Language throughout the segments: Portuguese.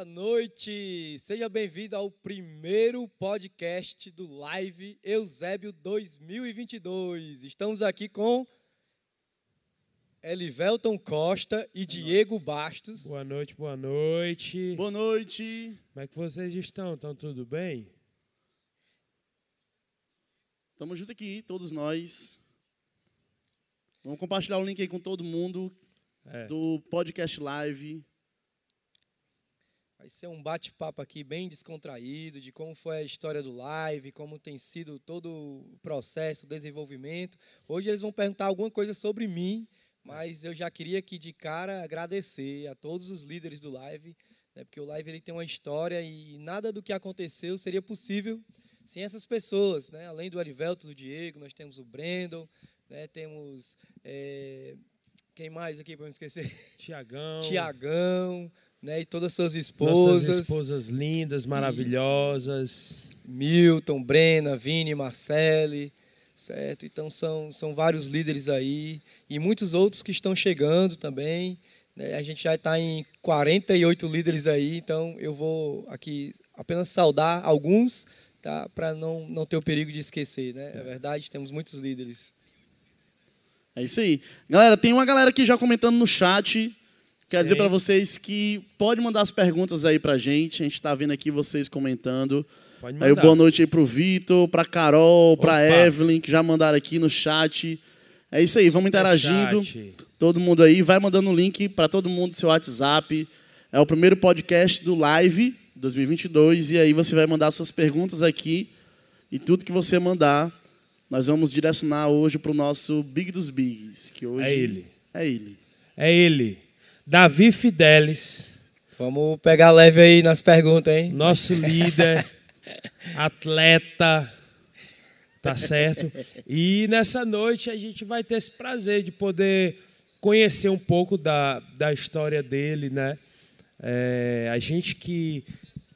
Boa noite! Seja bem-vindo ao primeiro podcast do Live Eusébio 2022. Estamos aqui com Elivelton Costa e Diego Bastos. Boa noite, boa noite. Boa noite. Como é que vocês estão? Estão tudo bem? Estamos juntos aqui, todos nós. Vamos compartilhar o link aí com todo mundo É. do podcast live. Vai ser um bate-papo aqui bem descontraído de como foi a história do live, como tem sido todo o processo, o desenvolvimento. Hoje eles vão perguntar alguma coisa sobre mim, mas eu já queria aqui de cara agradecer a todos os líderes do live, né, porque o live ele tem uma história e nada do que aconteceu seria possível sem essas pessoas. Né? Além do Arivelto, do Diego, nós temos o Brandon, né, temos. eh, quem mais aqui para não esquecer? Tiagão. Tiagão, né, e todas as suas Nossas esposas. esposas lindas, maravilhosas. Milton, Brena, Vini, Marcele, certo? Então são, são vários líderes aí e muitos outros que estão chegando também. né? A gente já está em 48 líderes aí, então eu vou aqui apenas saudar alguns, tá? Para não, não ter o perigo de esquecer, né? É verdade, temos muitos líderes. É isso aí. Galera, tem uma galera aqui já comentando no chat. Quer dizer para vocês que pode mandar as perguntas aí pra gente. A gente está vendo aqui vocês comentando. Pode Aí, mandar. boa noite aí pro Vitor, pra Carol, pra Opa. Evelyn, que já mandaram aqui no chat. É isso aí, vamos interagindo. Todo mundo aí, vai mandando o link para todo mundo do seu WhatsApp. É o primeiro podcast do Live 2022 e aí você vai mandar suas perguntas aqui e tudo que você mandar, nós vamos direcionar hoje para o nosso Big dos Bigs, que hoje É ele. É ele. É ele. Davi Fidelis, Vamos pegar leve aí nas perguntas, hein? nosso líder, atleta, tá certo? E nessa noite a gente vai ter esse prazer de poder conhecer um pouco da, da história dele, né? É, a gente que,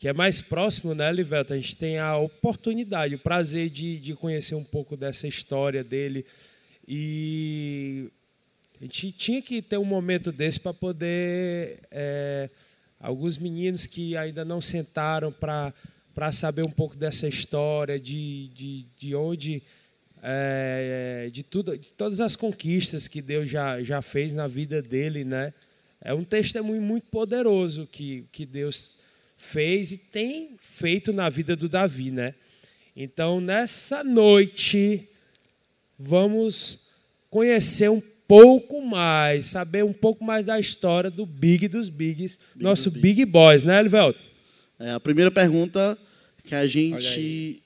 que é mais próximo, né, Livelto? A gente tem a oportunidade, o prazer de, de conhecer um pouco dessa história dele. E a gente tinha que ter um momento desse para poder. é, alguns meninos que ainda não sentaram para saber um pouco dessa história, de, de, de onde. é, de, tudo, de todas as conquistas que Deus já, já fez na vida dele, né? É um testemunho muito poderoso que, que Deus fez e tem feito na vida do Davi, né? Então, nessa noite, vamos conhecer um pouco mais, saber um pouco mais da história do Big dos Bigs, nosso dos Big Boys, né, Elivelto? É, a primeira pergunta que a gente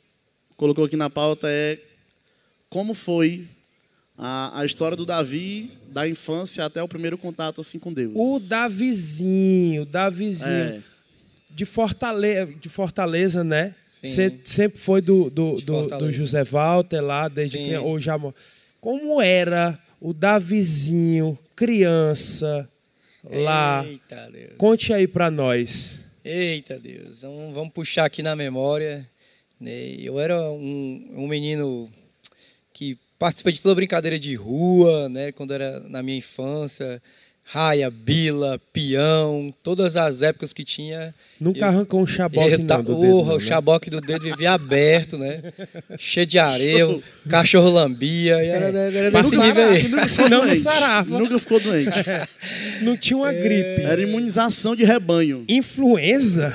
colocou aqui na pauta é como foi a, a história do Davi da infância até o primeiro contato assim com Deus. O Davizinho, o Davizinho É. de, Fortaleza, de Fortaleza, né? Sim. Você sempre foi do, do, do, do. José Walter lá, desde Sim. que ou já mo- Como era o Davizinho, criança, lá? Eita Deus. Conte aí pra nós. Eita Deus, vamos, vamos puxar aqui na memória. né? Eu era um, um menino que participei de toda brincadeira de rua, né? Quando era na minha infância, raia, bila, peão, todas as épocas que tinha. Nunca Eu- arrancou um chaboque eu não do Porra, dedo, não, o né? chaboque do dedo vivia aberto, né? Cheio de areia, o cachorro lambia, e era, era Mas nível aí. nunca ficou não sarava. Nunca ficou doente. Não tinha uma gripe. Era imunização de rebanho. Influenza?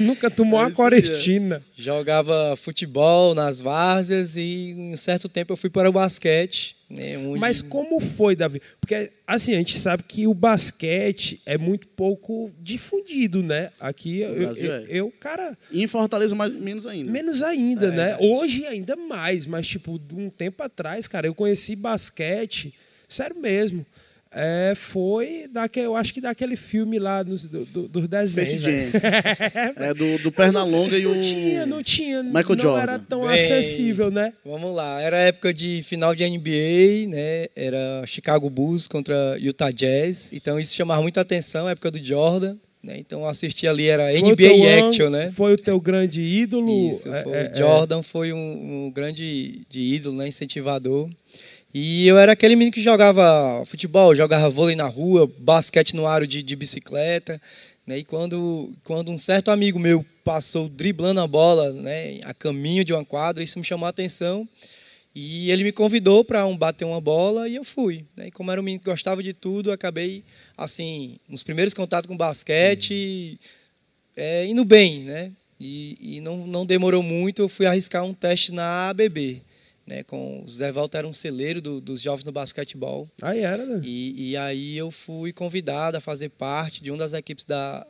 Nunca tomou É uma é. corestina. Jogava futebol nas várzeas e em um certo tempo eu fui para o basquete. Onde- Mas como foi, Davi? Porque, assim, a gente sabe que o basquete é muito pouco difundido, né? Aqui, eu, Brasil eu, é. eu, cara, E em Fortaleza, mais, menos ainda. menos ainda, É né? verdade. Hoje ainda mais, mas, tipo, de um tempo atrás, cara, eu conheci basquete, sério mesmo. É, foi daquele, eu acho que daquele filme lá nos, do, do, dos desenhos. Né? É do, do Pernalonga e o. Não tinha, não tinha. Michael não Jordan. era tão Bem, acessível, né? Vamos lá, era época de final de NBA, né? Era Chicago Bulls contra Utah Jazz. Então isso chamava muita atenção, época do Jordan. Né? Então eu assisti ali, era Foi NBA Action, né? Foi o teu grande ídolo. Isso, é, foi, é, é. Jordan foi um, um grande de ídolo, né? incentivador. E eu era aquele menino que jogava futebol, jogava vôlei na rua, basquete no aro de, de bicicleta. Né? E quando, quando um certo amigo meu passou driblando a bola né, a caminho de uma quadra, isso me chamou a atenção. E ele me convidou para um bater uma bola e eu fui. Né? E como era um menino que gostava de tudo, acabei, assim, nos primeiros contatos com basquete, é, indo bem. Né? E, e não, não demorou muito, eu fui arriscar um teste na ABB né, com o Zé Walter era um celeiro do, dos jovens no basquetebol. Aí era, né? E, e, aí eu fui convidado a fazer parte de uma das equipes da,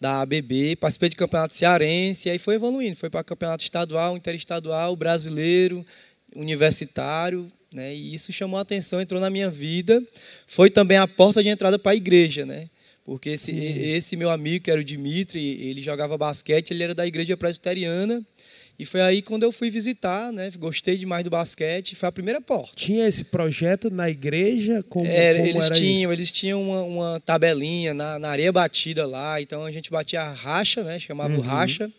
da ABB, participei de campeonato cearense, e aí foi evoluindo, foi para campeonato estadual, interestadual, brasileiro, universitário, né, e isso chamou a atenção, entrou na minha vida, foi também a porta de entrada para a igreja, né, porque esse, esse meu amigo, que era o Dimitri, ele jogava basquete, ele era da igreja presbiteriana, e foi aí quando eu fui visitar, né? Gostei demais do basquete, foi a primeira porta. Tinha esse projeto na igreja? Como, era, como eles era tinham, isso? eles tinham uma, uma tabelinha na, na, areia batida lá, então a gente batia a racha, né? Chamava uhum. racha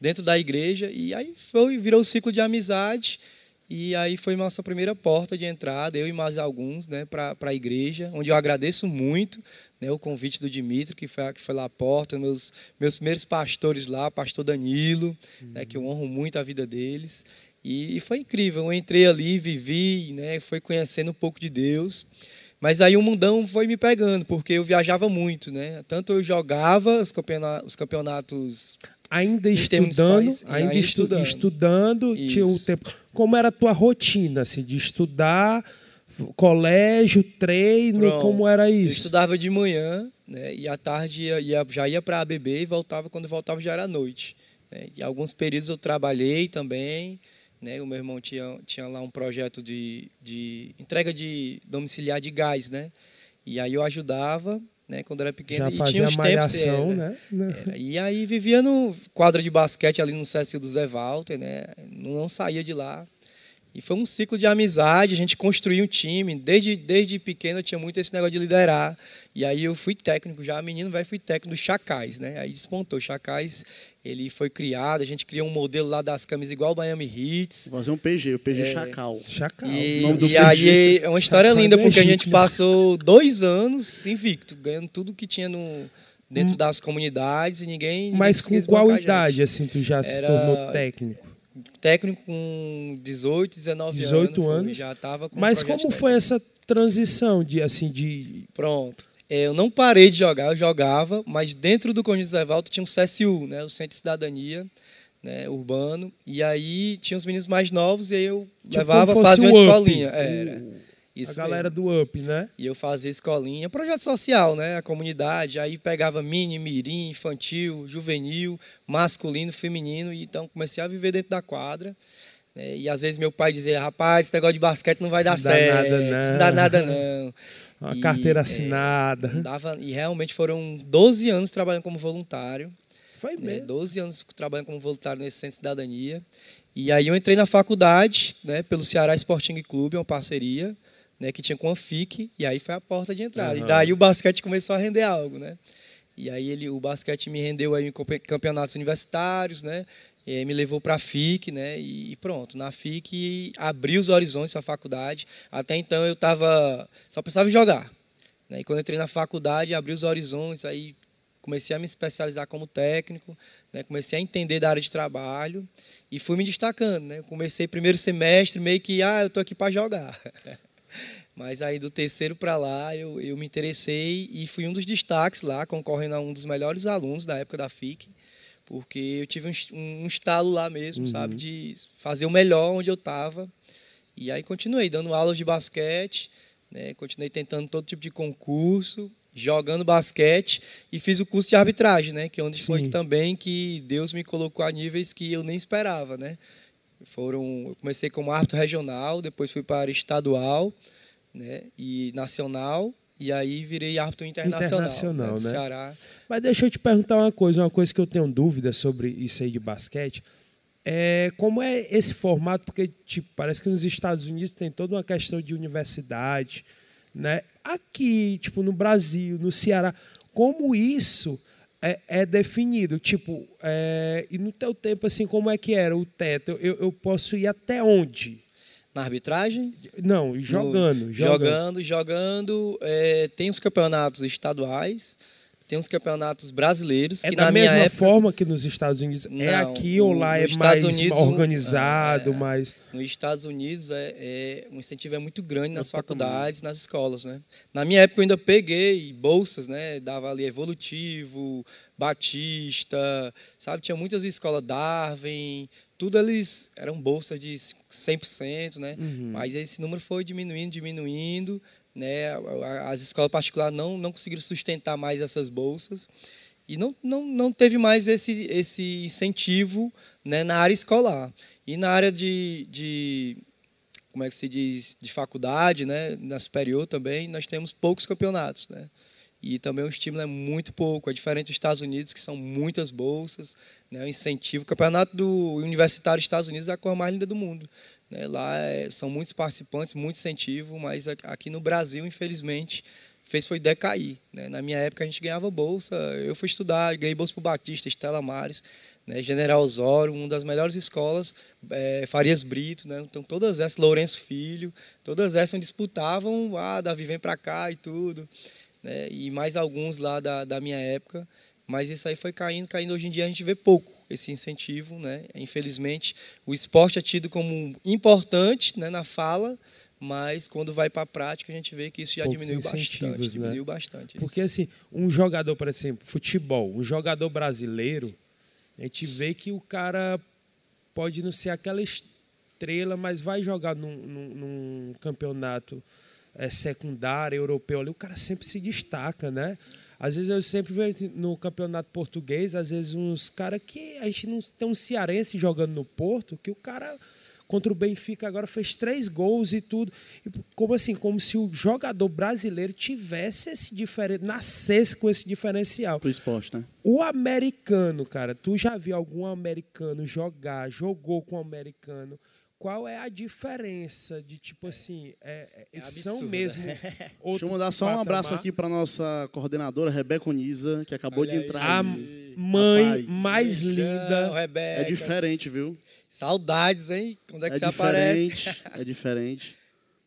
dentro da igreja e aí foi virou um ciclo de amizade e aí foi nossa primeira porta de entrada, eu e mais alguns, né, para a igreja, onde eu agradeço muito né, o convite do Dimitri, que foi, que foi lá à porta, meus, meus primeiros pastores lá, pastor Danilo, uhum. né, que eu honro muito a vida deles. E, e, foi incrível, eu entrei ali, vivi, né, foi conhecendo um pouco de Deus. Mas aí o mundão foi me pegando, porque eu viajava muito, né? Tanto eu jogava os campeonatos, ainda estudando, ainda, ainda estudando, estudando tinha o tempo. Como era a tua rotina assim de estudar? colégio, treino, Pronto. como era isso? Eu estudava de manhã, né, e à tarde ia, ia, já ia para a ABB e voltava, quando voltava já era noite. Né, e alguns períodos eu trabalhei também, né, o meu irmão tinha, tinha lá um projeto de, de entrega de domiciliar de gás, né, e aí eu ajudava, né, quando era pequeno. Já e fazia tinha uns malhação, tempos, né? Era. E aí vivia no quadro de basquete ali no Cécio do Zé Walter, né, não saía de lá. E foi um ciclo de amizade, a gente construiu um time. Desde, desde pequeno eu tinha muito esse negócio de liderar. E aí eu fui técnico, já menino vai fui técnico do Chacais, né? Aí despontou. Chacais, ele foi criado, a gente criou um modelo lá das camisas igual o Miami Hits. Vou fazer um PG, o PG é, Chacal. Chacal. E, e aí é uma história Chacal linda, porque a gente passou dois anos invicto, ganhando tudo que tinha no dentro hum. das comunidades e ninguém. Mas com qual idade assim tu já se tornou técnico? Técnico com 18, 19 18 anos, anos. já estava com Mas como técnico. foi essa transição de assim de Pronto. É, eu não parei de jogar, eu jogava, mas dentro do Conjunto Zé Valdo tinha um CSU, né, o Centro de Cidadania, né, urbano, e aí tinha os meninos mais novos e aí eu tipo levava, fazia uma escolinha. Era. Isso a galera mesmo. do UP, né? E eu fazia escolinha, projeto social, né? A comunidade, aí pegava mini, mirim, infantil, juvenil, masculino, feminino, e então comecei a viver dentro da quadra. Né? E às vezes meu pai dizia, rapaz, esse negócio de basquete não vai isso dar certo, nada, não. não dá nada não. Uma e, carteira é, assinada. É, dava, e realmente foram 12 anos trabalhando como voluntário. Foi né? mesmo. Né? 12 anos trabalhando como voluntário nesse Centro de Cidadania. E aí eu entrei na faculdade, né, pelo Ceará Sporting Clube, uma parceria né, que tinha com a FIC, e aí foi a porta de entrada. Uhum. E daí o basquete começou a render algo, né? E aí ele, o basquete me rendeu aí em campeonatos universitários, né? E me levou para a FIC, né? E pronto, na FIC abriu os horizontes da faculdade. Até então eu tava só pensava em jogar, né? E quando entrei na faculdade, abriu os horizontes, aí comecei a me especializar como técnico, né? Comecei a entender da área de trabalho e fui me destacando, né? Comecei primeiro semestre meio que ah, eu tô aqui para jogar. Mas aí do terceiro para lá eu, eu me interessei e fui um dos destaques lá, concorrendo a um dos melhores alunos da época da FIC, porque eu tive um, um estalo lá mesmo, uhum. sabe, de fazer o melhor onde eu estava. E aí continuei dando aulas de basquete, né, continuei tentando todo tipo de concurso, jogando basquete e fiz o curso de arbitragem, né, que é onde Sim. foi também que Deus me colocou a níveis que eu nem esperava, né. Foram, eu comecei como árbitro regional, depois fui para estadual, né, e nacional, e aí virei árbitro internacional, internacional né, né? Ceará. Mas deixa eu te perguntar uma coisa, uma coisa que eu tenho dúvida sobre isso aí de basquete. É, como é esse formato? Porque tipo, parece que nos Estados Unidos tem toda uma questão de universidade. Né? Aqui, tipo, no Brasil, no Ceará, como isso é, é definido? Tipo, é, e no teu tempo, assim, como é que era o teto? Eu, eu posso ir até onde? Na arbitragem? Não, jogando. No, jogando, jogando. jogando é, tem os campeonatos estaduais, tem os campeonatos brasileiros. É que da na mesma época, forma que nos Estados Unidos? é Não, aqui ou lá é mais Unidos, organizado, é, mais... Nos Estados Unidos, é, é, o incentivo é muito grande nas faculdades, nas escolas, né? Na minha época, eu ainda peguei bolsas, né? Dava ali Evolutivo, Batista, sabe? Tinha muitas escolas, Darwin, tudo eles eram bolsas de 100%, né? Uhum. Mas esse número foi diminuindo, diminuindo, né? As escolas particulares não, não conseguiram sustentar mais essas bolsas e não, não, não teve mais esse, esse incentivo né, na área escolar. E na área de, de como é que se diz, de faculdade, né, na superior também, nós temos poucos campeonatos, né? E também o estímulo é muito pouco, é diferente dos Estados Unidos, que são muitas bolsas, né, o incentivo. O campeonato do universitário dos Estados Unidos é a coisa mais linda do mundo. Né? Lá é- são muitos participantes, muito incentivo, mas aqui no Brasil, infelizmente, fez foi decair. Né? Na minha época, a gente ganhava bolsa, eu fui estudar, ganhei bolsa para Batista, Estela Mares, né? General Osório, uma das melhores escolas, é, Farias Brito, né? então todas essas, Lourenço Filho, todas essas disputavam, ah, Davi vem para cá e tudo, né? e mais alguns lá da, da minha época, mas isso aí foi caindo, caindo. Hoje em dia a gente vê pouco esse incentivo, né? Infelizmente, o esporte é tido como importante, né, na fala, mas quando vai para a prática a gente vê que isso já Poucos diminuiu bastante, né? diminuiu bastante. Porque isso. assim, um jogador, por exemplo, futebol, um jogador brasileiro, a gente vê que o cara pode não ser aquela estrela, mas vai jogar num, num- num campeonato eh, secundário, europeu ali, o cara sempre se destaca, né? Às vezes eu sempre vejo no campeonato português, às vezes uns caras que a gente não tem um cearense jogando no Porto, que o cara contra o Benfica agora fez três gols e tudo. E como assim? Como se o jogador brasileiro tivesse esse diferente, nascesse com esse diferencial. Pro esporte, né? O americano, cara, tu já viu algum americano jogar, jogou com um americano? Qual é a diferença de tipo assim, é, é- É são absurdo, mesmo Deixa outro eu mandar só um abraço aqui para nossa coordenadora, Rebeca Oniza, que acabou Olha de aí. entrar. A aí. mãe Rapaz. mais linda. Rebeca. É diferente, viu? Saudades, hein? Quando é que É você aparece? diferente. É diferente.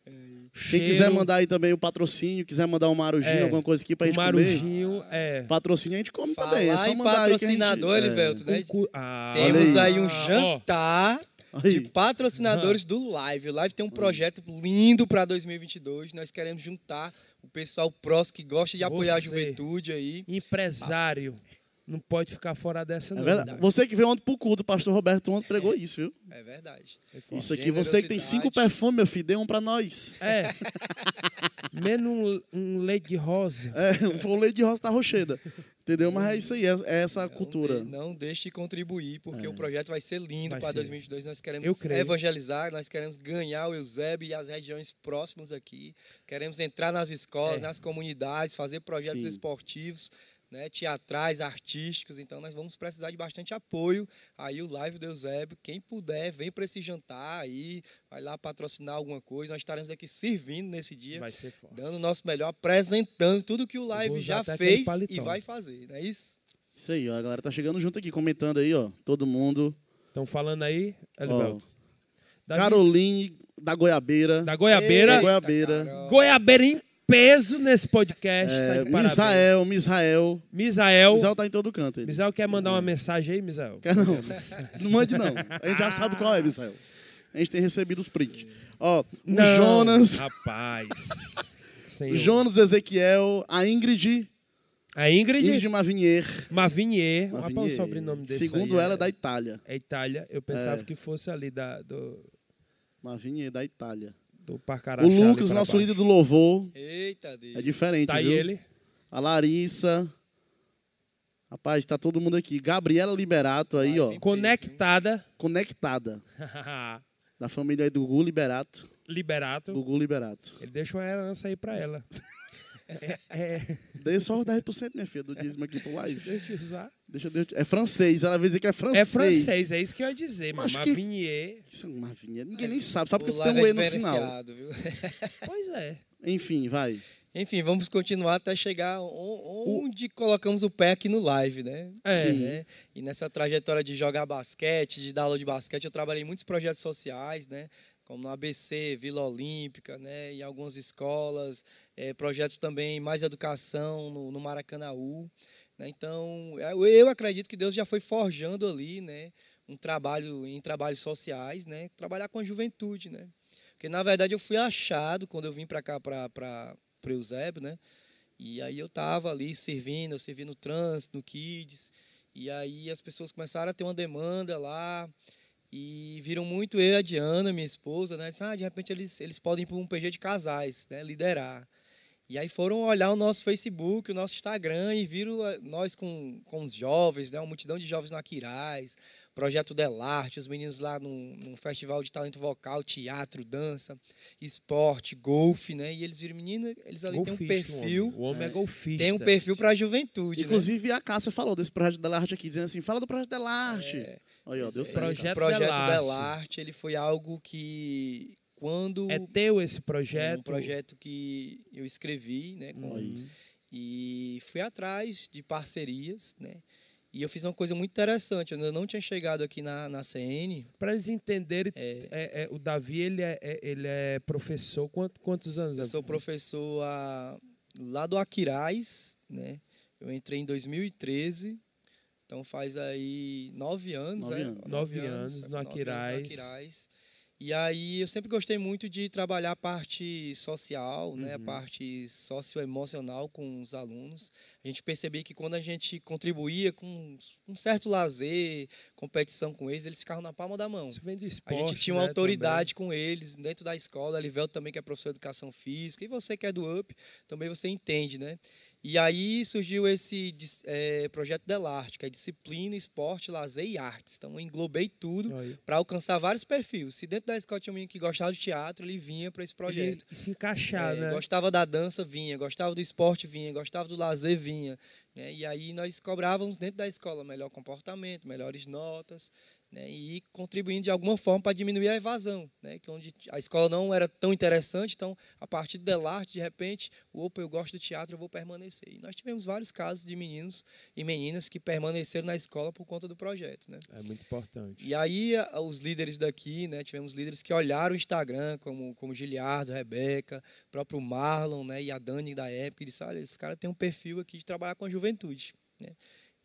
Quem quiser mandar aí também o patrocínio, quiser mandar um marujinho, É, alguma coisa aqui pra gente comer. marujinho é Patrocínio a gente come Falar também. É só mandar aí que a gente- patrocinador, é. Né? cu- Ah, Temos aí, aí. um jantar Aí. De patrocinadores do Live. O Live tem um projeto lindo para 2022. Nós queremos juntar o pessoal próximo que gosta de apoiar a Você. juventude aí. empresário não pode ficar fora dessa É não. verdade. Você que veio ontem pro culto, o pastor Roberto ontem pregou isso, viu? É verdade. Isso aqui, você que tem cinco perfumes, meu filho, dê um pra nós. É. Menos um, um leite de rosa. É, foi o leite de rosa da rocheda. Entendeu? Mas é isso aí, é, é essa Não cultura. de- não deixe de contribuir, porque o projeto vai ser lindo Vai para ser. 2022. Nós queremos Eu creio. evangelizar, nós queremos ganhar o Eusébio e as regiões próximas aqui. Queremos entrar nas escolas, É. nas comunidades, fazer projetos Sim. esportivos, né, teatrais, artísticos. Então, nós vamos precisar de bastante apoio. Aí, o Live do Eusébio, quem puder, vem para esse jantar aí, vai lá patrocinar alguma coisa. Nós estaremos aqui servindo nesse dia. Vai ser foda. Dando o nosso melhor, apresentando tudo que o Live já fez e vai fazer, não é isso? Isso aí, ó. A galera tá chegando junto aqui, comentando aí, ó. Todo mundo. Estão falando aí, Elivelto? Davi- Caroline da Goiabeira. da Goiabeira. Eita, Goiabeira. Carol. Goiabeira em peso nesse podcast. tá É, parabéns. Misael, Misael. Misael. Misael tá em todo canto. Ele. Misael quer mandar uma mensagem aí, Misael? Quer não? Não mande, não. A gente já sabe qual é, Misael. A gente tem recebido os prints. Ó, o Não, Jonas, Rapaz. Senhor. o Jonas Ezequiel, a Ingrid, A Ingrid, Ingrid Mavinier. Mavinier. Rapaz, o Mavinier. sobrenome desse Segundo aí ela, é, da Itália. é Itália. Eu pensava É. que fosse ali da, do, Mavinier, da Itália. Do Parcarachá. O Lucas, nosso baixo. líder do louvor. Eita, Deus. É diferente, Tá aí viu? ele. A Larissa. Rapaz, tá todo mundo aqui. Gabriela Liberato aí, Vai, ó. vem. Conectada. Conectada. Da família aí do Gugu Liberato. Liberato. Gugu Liberato. Ele deixou a herança aí pra ela. é, é, Dê só os 10%, minha filha, do dízimo aqui pro live. deixa eu usar. Deixa eu... É francês, ela vai dizer que é francês. É francês, é isso que eu ia dizer, Mas mano. que- Mavinier. Isso é vinha. Ninguém nem sabe. Sabe O porque tem um é E no final. viu? Pois é. Enfim, vai. Enfim, vamos continuar até chegar on- onde colocamos o pé aqui no live, né? É. Sim. né? E nessa trajetória de jogar basquete, de dar aula de basquete, eu trabalhei em muitos projetos sociais, né? Como no ABC, Vila Olímpica, né, em algumas escolas, é, projetos também mais educação no, no Maracanaú. Né, então, eu acredito que Deus já foi forjando ali, né, um trabalho em trabalhos sociais, né, trabalhar com a juventude, né, porque na verdade eu fui achado quando eu vim para cá para para Eusébio, né, e aí eu estava ali servindo, eu servi no trânsito, no Kids, e aí as pessoas começaram a ter uma demanda lá, e viram muito eu e a Diana, minha esposa, né? Disse, ah, de repente eles, eles podem ir para um PG de casais, né? Liderar. E aí foram olhar o nosso Facebook, o nosso Instagram e viram eh, nós com, com os jovens, né? Uma multidão de jovens no Aquiraz, Projeto Delarte, os meninos lá num, num, festival de talento vocal, teatro, dança, esporte, golfe, né? E eles viram, menino, eles ali têm um perfil. O homem, o homem é, é golfista. Tem um perfil para a juventude. Né? Inclusive, né? a Cássia falou desse Projeto Delarte aqui, dizendo assim: fala do Projeto Delarte. É. Aí, ó, deu certo. Projeto, projeto. Delarte, ele foi algo que quando é teu esse projeto? É um projeto que eu escrevi, né, com, uhum. e fui atrás de parcerias, né? E eu fiz uma coisa muito interessante. Eu não tinha chegado aqui na, na CN. Para eles entenderem, é, é, é, o Davi ele é, é, ele é professor. Quantos, quantos anos? Eu sou professor a, lá do Aquiraz, né? Eu entrei em 2013 então faz aí nove anos, nove é? Anos. Nove, anos, anos no Aquiraz. E aí eu sempre gostei muito de trabalhar a parte social, uhum. né, a uhum. parte socioemocional com os alunos. A gente percebia que quando a gente contribuía com um certo lazer, competição com eles, eles ficavam na palma da mão. Isso vem do esporte, a gente tinha uma né, autoridade também. com eles dentro da escola. A Livelto também que é professor de educação física e você que é do UP também você entende, né? E aí surgiu esse é, projeto Delarte, que é disciplina, esporte, lazer e artes. Então eu englobei tudo para alcançar vários perfis. Se dentro da escola tinha um menino que gostava de teatro, ele vinha para esse projeto. Ele se encaixar, é, né? Gostava da dança, vinha. Gostava do esporte, vinha. Gostava do lazer, vinha. Né? E aí nós cobrávamos dentro da escola melhor comportamento, melhores notas né, e contribuindo de alguma forma para diminuir a evasão, né, que onde a escola não era tão interessante, então a partir do Delarte, de repente, opa, eu gosto do teatro, eu vou permanecer. E nós tivemos vários casos de meninos e meninas que permaneceram na escola por conta do projeto, né? É muito importante. E aí os líderes daqui, né, tivemos líderes que olharam o Instagram, como como Giliardo, Rebeca, próprio Marlon, né, e a Dani da época, e disseram, olha, esse cara tem um perfil aqui de trabalhar com a juventude, né?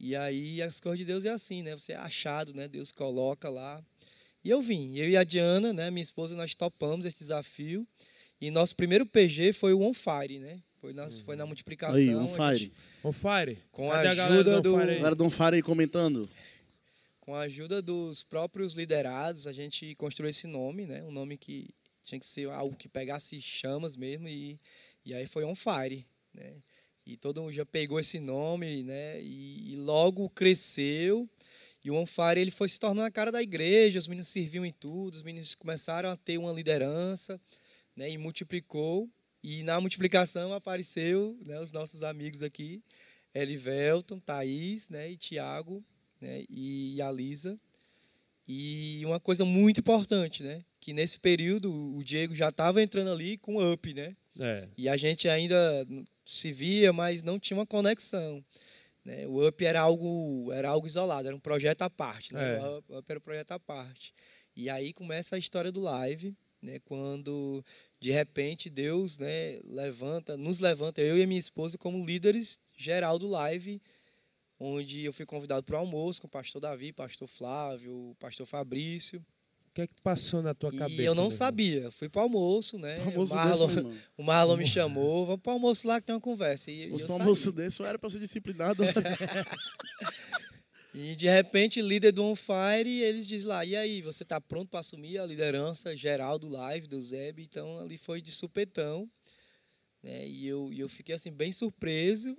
E aí as coisas de Deus é assim, né? Você é achado, né? Deus coloca lá. E eu vim, eu e a Diana, né, minha esposa, nós topamos esse desafio. E nosso primeiro PG foi o On Fire, né? Foi na, foi na multiplicação. Aí, On Fire. On Fire. Com Cadê a ajuda a do. A galera do On Fire aí comentando. Com a ajuda dos próprios liderados, a gente construiu esse nome, né? Um nome que tinha que ser algo que pegasse chamas mesmo. E, e aí foi On Fire, né? E todo mundo já pegou esse nome, né? E, e logo cresceu. E o Onfire ele foi se tornando a cara da igreja, os meninos serviam em tudo, os meninos começaram a ter uma liderança, né? E multiplicou. E na multiplicação apareceu, né, os nossos amigos aqui, Elivelton, Thaís, né, e Tiago, né, e a Lisa. E uma coisa muito importante, né, que nesse período o Diego já estava entrando ali com up, né? É. E a gente ainda se via, mas não tinha uma conexão. Né? O UP era algo, era algo isolado, era um projeto à parte. Né? É. O UP era um projeto à parte. E aí começa a história do live, né? quando de repente Deus né, levanta, nos levanta, eu e a minha esposa, como líderes geral do live, onde eu fui convidado para o almoço com o pastor Davi, pastor Flávio, pastor Fabrício. O que é que passou na tua e cabeça? eu não sabia. Fui para almoço, né? almoço o Marlon, desse, o Marlon me chamou. Vamos para almoço lá que tem uma conversa. E, o almoço desse eu era para ser disciplinado. e de repente, líder do On Fire, eles dizem lá: e aí, você está pronto para assumir a liderança geral do live, do Zeb? Então ali foi de supetão. Né? E eu, e eu fiquei assim, bem surpreso.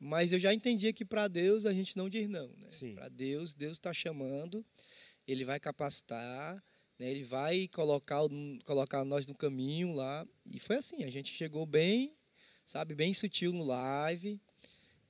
Mas eu já entendia que para Deus a gente não diz não. Né? Para Deus, Deus está chamando ele vai capacitar, né, ele vai colocar, colocar nós no caminho lá. E foi assim, a gente chegou bem, sabe, bem sutil no live.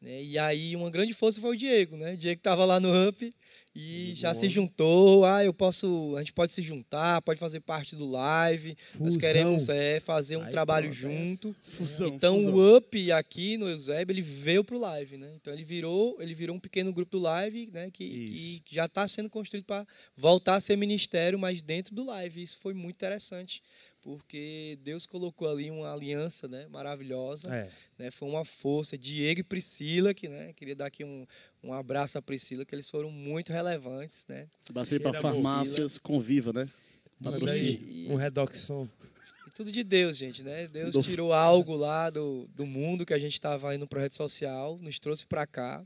Né? E aí uma grande força foi o Diego, né? O Diego estava lá no Up e Muito já bom. se juntou. Ah, eu posso, a gente pode se juntar, pode fazer parte do live. Nós Fusão. queremos é, fazer um Aí trabalho pronto, é. junto. Fusão, Então fusão. o Up aqui no Eusébio, ele veio pro live, né? Então ele virou, ele virou um pequeno grupo do live, né? Que, que já está sendo construído para voltar a ser ministério, mas dentro do live. Isso foi muito interessante, porque Deus colocou ali uma aliança, né? Maravilhosa, É. né? Foi uma força. Diego e Priscila, que, né? Queria dar aqui um, um abraço à Priscila, que eles foram muito relevantes, né? Bastante para a farmácias Conviva, né? Patrocínio. um redoxon. E tudo de Deus, gente, né? Deus Do- tirou algo lá do, do mundo que a gente estava aí no projeto social, nos trouxe para cá.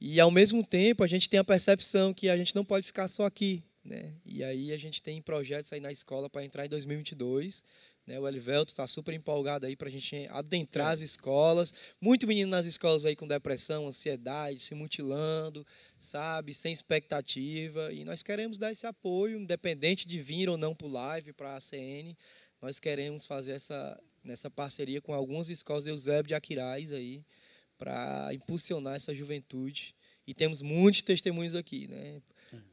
E ao mesmo tempo a gente tem a percepção que a gente não pode ficar só aqui, né? E aí a gente tem projetos aí na escola para entrar em 2022. Né? O Elivelto está super empolgado aí para a gente adentrar as escolas. Muito menino nas escolas aí com depressão, ansiedade, se mutilando, sabe, sem expectativa. E nós queremos dar esse apoio, independente de vir ou não para o live, para a ACN. Nós queremos fazer essa, nessa parceria com algumas escolas de Eusébio de Aquiraz aí, para impulsionar essa juventude. E temos muitos testemunhos aqui, né?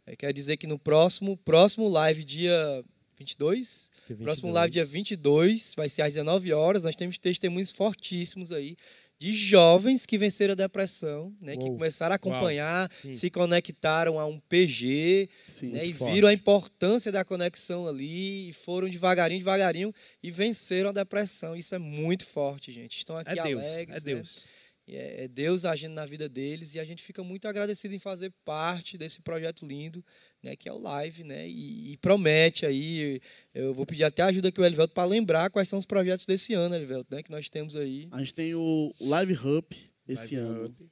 É, quer dizer que no próximo, próximo live, dia 22, que é próximo 22. live, dia 22, vai ser às 19 horas, nós temos testemunhos fortíssimos aí de jovens que venceram a depressão, né? Que Uou. começaram a acompanhar, se conectaram a um PG, Sim. né, e forte. viram a importância da conexão ali e foram devagarinho, devagarinho e venceram a depressão. Isso é muito forte, gente. Estão aqui É Deus, alegres. é né? Deus. E É é Deus agindo na vida deles e a gente fica muito agradecido em fazer parte desse projeto lindo, né, que é o Live, né? E, e promete aí, eu vou pedir até ajuda aqui o Elivelto para lembrar quais são os projetos desse ano, Elivelto, né, que nós temos aí. A gente tem o Live Hub esse Live ano, Hub.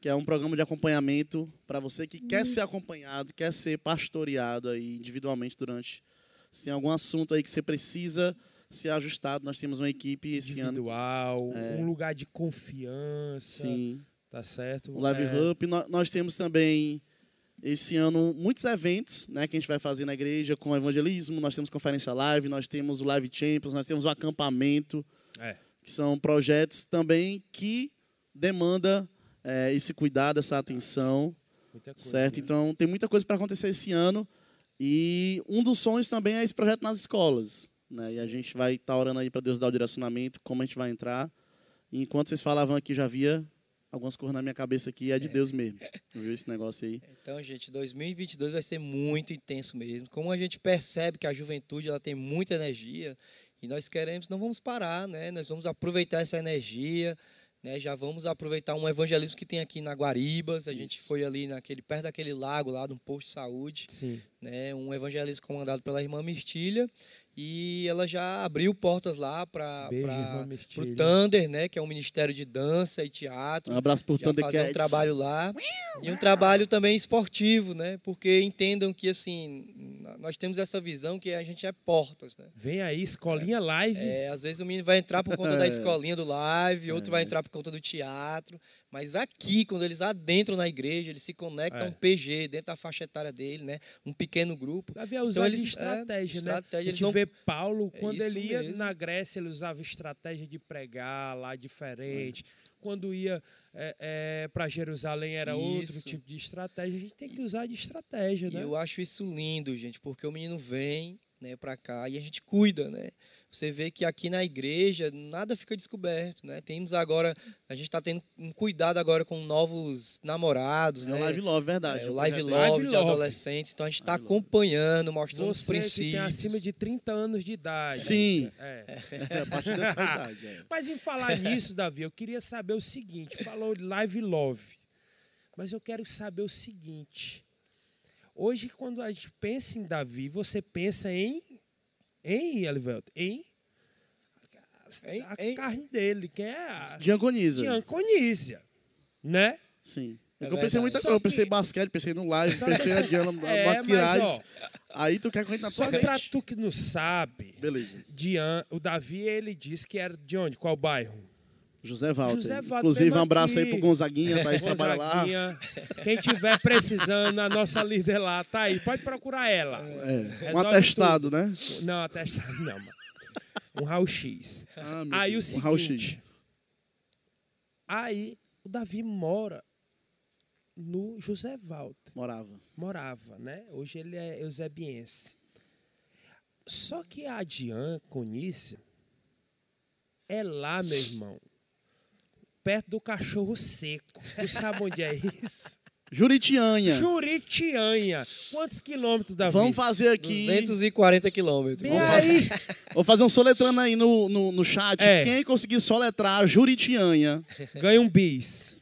que é um programa de acompanhamento para você que quer ser acompanhado, quer ser pastoreado aí individualmente durante. Se tem algum assunto aí que você precisa ser ajustado, nós temos uma equipe esse ano. Individual, É. um lugar de confiança, Sim. tá certo? O Live É, Hub. Nós temos também esse ano muitos eventos né, que a gente vai fazer na igreja com evangelismo. Nós temos conferência live, nós temos o Live Champions, nós temos o acampamento, É. que são projetos também que demanda é, esse cuidado, essa atenção, muita coisa, certo? né? Então tem muita coisa para acontecer esse ano e um dos sonhos também é esse projeto nas escolas, né? E a gente vai estar orando aí para Deus dar o direcionamento, como a gente vai entrar. E enquanto vocês falavam aqui, já via algumas coisas na minha cabeça aqui, é de Deus mesmo. Viu esse negócio aí? Então, gente, 2022 vai ser muito intenso mesmo. Como a gente percebe que a juventude ela tem muita energia e nós queremos, não vamos parar, né? Nós vamos aproveitar essa energia, né? Já vamos aproveitar um evangelismo que tem aqui na Guaribas. A gente foi ali naquele perto daquele lago lá, de um posto de saúde, Sim. né? Um evangelismo comandado pela irmã Mirtilha e ela já abriu portas lá para o. Thunder, né? Que é um ministério de dança e teatro Um abraço por já fazer Thundercats. um trabalho lá e um trabalho também esportivo, né? Porque entendam que assim nós temos essa visão que a gente é portas, né? Vem aí, escolinha live. É, às vezes o menino vai entrar por conta da É. escolinha do live, outro vai entrar por conta do teatro, mas aqui quando eles adentram na igreja, eles se conectam É. a um PG dentro da faixa etária dele, né? Um pequeno grupo. Davi é usar eles- de estratégia, é, né? estratégia, a eles gente não- vê Paulo, É quando isso ele ia mesmo. na Grécia, ele usava estratégia de pregar lá diferente. Quando ia para Jerusalém, era outro Isso. tipo de estratégia. A gente tem que usar de estratégia, E né? eu acho isso lindo, gente, porque o menino vem, né, para cá e a gente cuida, né? Você vê que aqui na igreja nada fica descoberto, né? Temos agora, a gente está tendo um cuidado agora com novos namorados, É né? Live Love, verdade. É, o Live Love. Live de Love. adolescentes, então a gente está acompanhando, mostrando os Você que princípios. tem acima de 30 anos de idade. Sim. É. É, a partir dessa idade. é. Mas em falar nisso, Davi, eu queria saber o seguinte: falou Live Love. Mas eu quero saber o seguinte. Hoje, quando a gente pensa em Davi, você pensa em. Em, Elivelto? Em. Em- a em- carne dele, que é a Diaconisa. Dianconísia. Né? Sim. É eu pensei verdade. muita coisa. Eu pensei que- basquete, pensei no live, Só pensei que- na Diana, É, Aí tu quer entre na Só tua pra tu que não sabe, Beleza. Dian, o Davi, ele disse que era de onde? Qual bairro? José Walter. José Walter, Inclusive, um abraço aí aqui. pro Gonzaguinha, Thaís trabalha lá. Quem tiver precisando, a nossa líder lá tá aí. Pode procurar ela. É, um atestado, né? Não, atestado não, mano. Um raio-x. Ah, meu Aí o Deus, um raio-x. seguinte. Aí O Davi mora no José Walter. Morava. Morava, né? Hoje ele é eusebiense. Só que a Dian Conice é lá, meu irmão, perto do cachorro seco. Tu sabe onde é isso? Juritianha. Juritianha. Quantos quilômetros, Davi? Vamos fazer aqui. 240 quilômetros. Vamos aí. Vou fazer um soletrando aí no, no, no chat. É. Quem conseguir soletrar Juritianha Ganha um bis.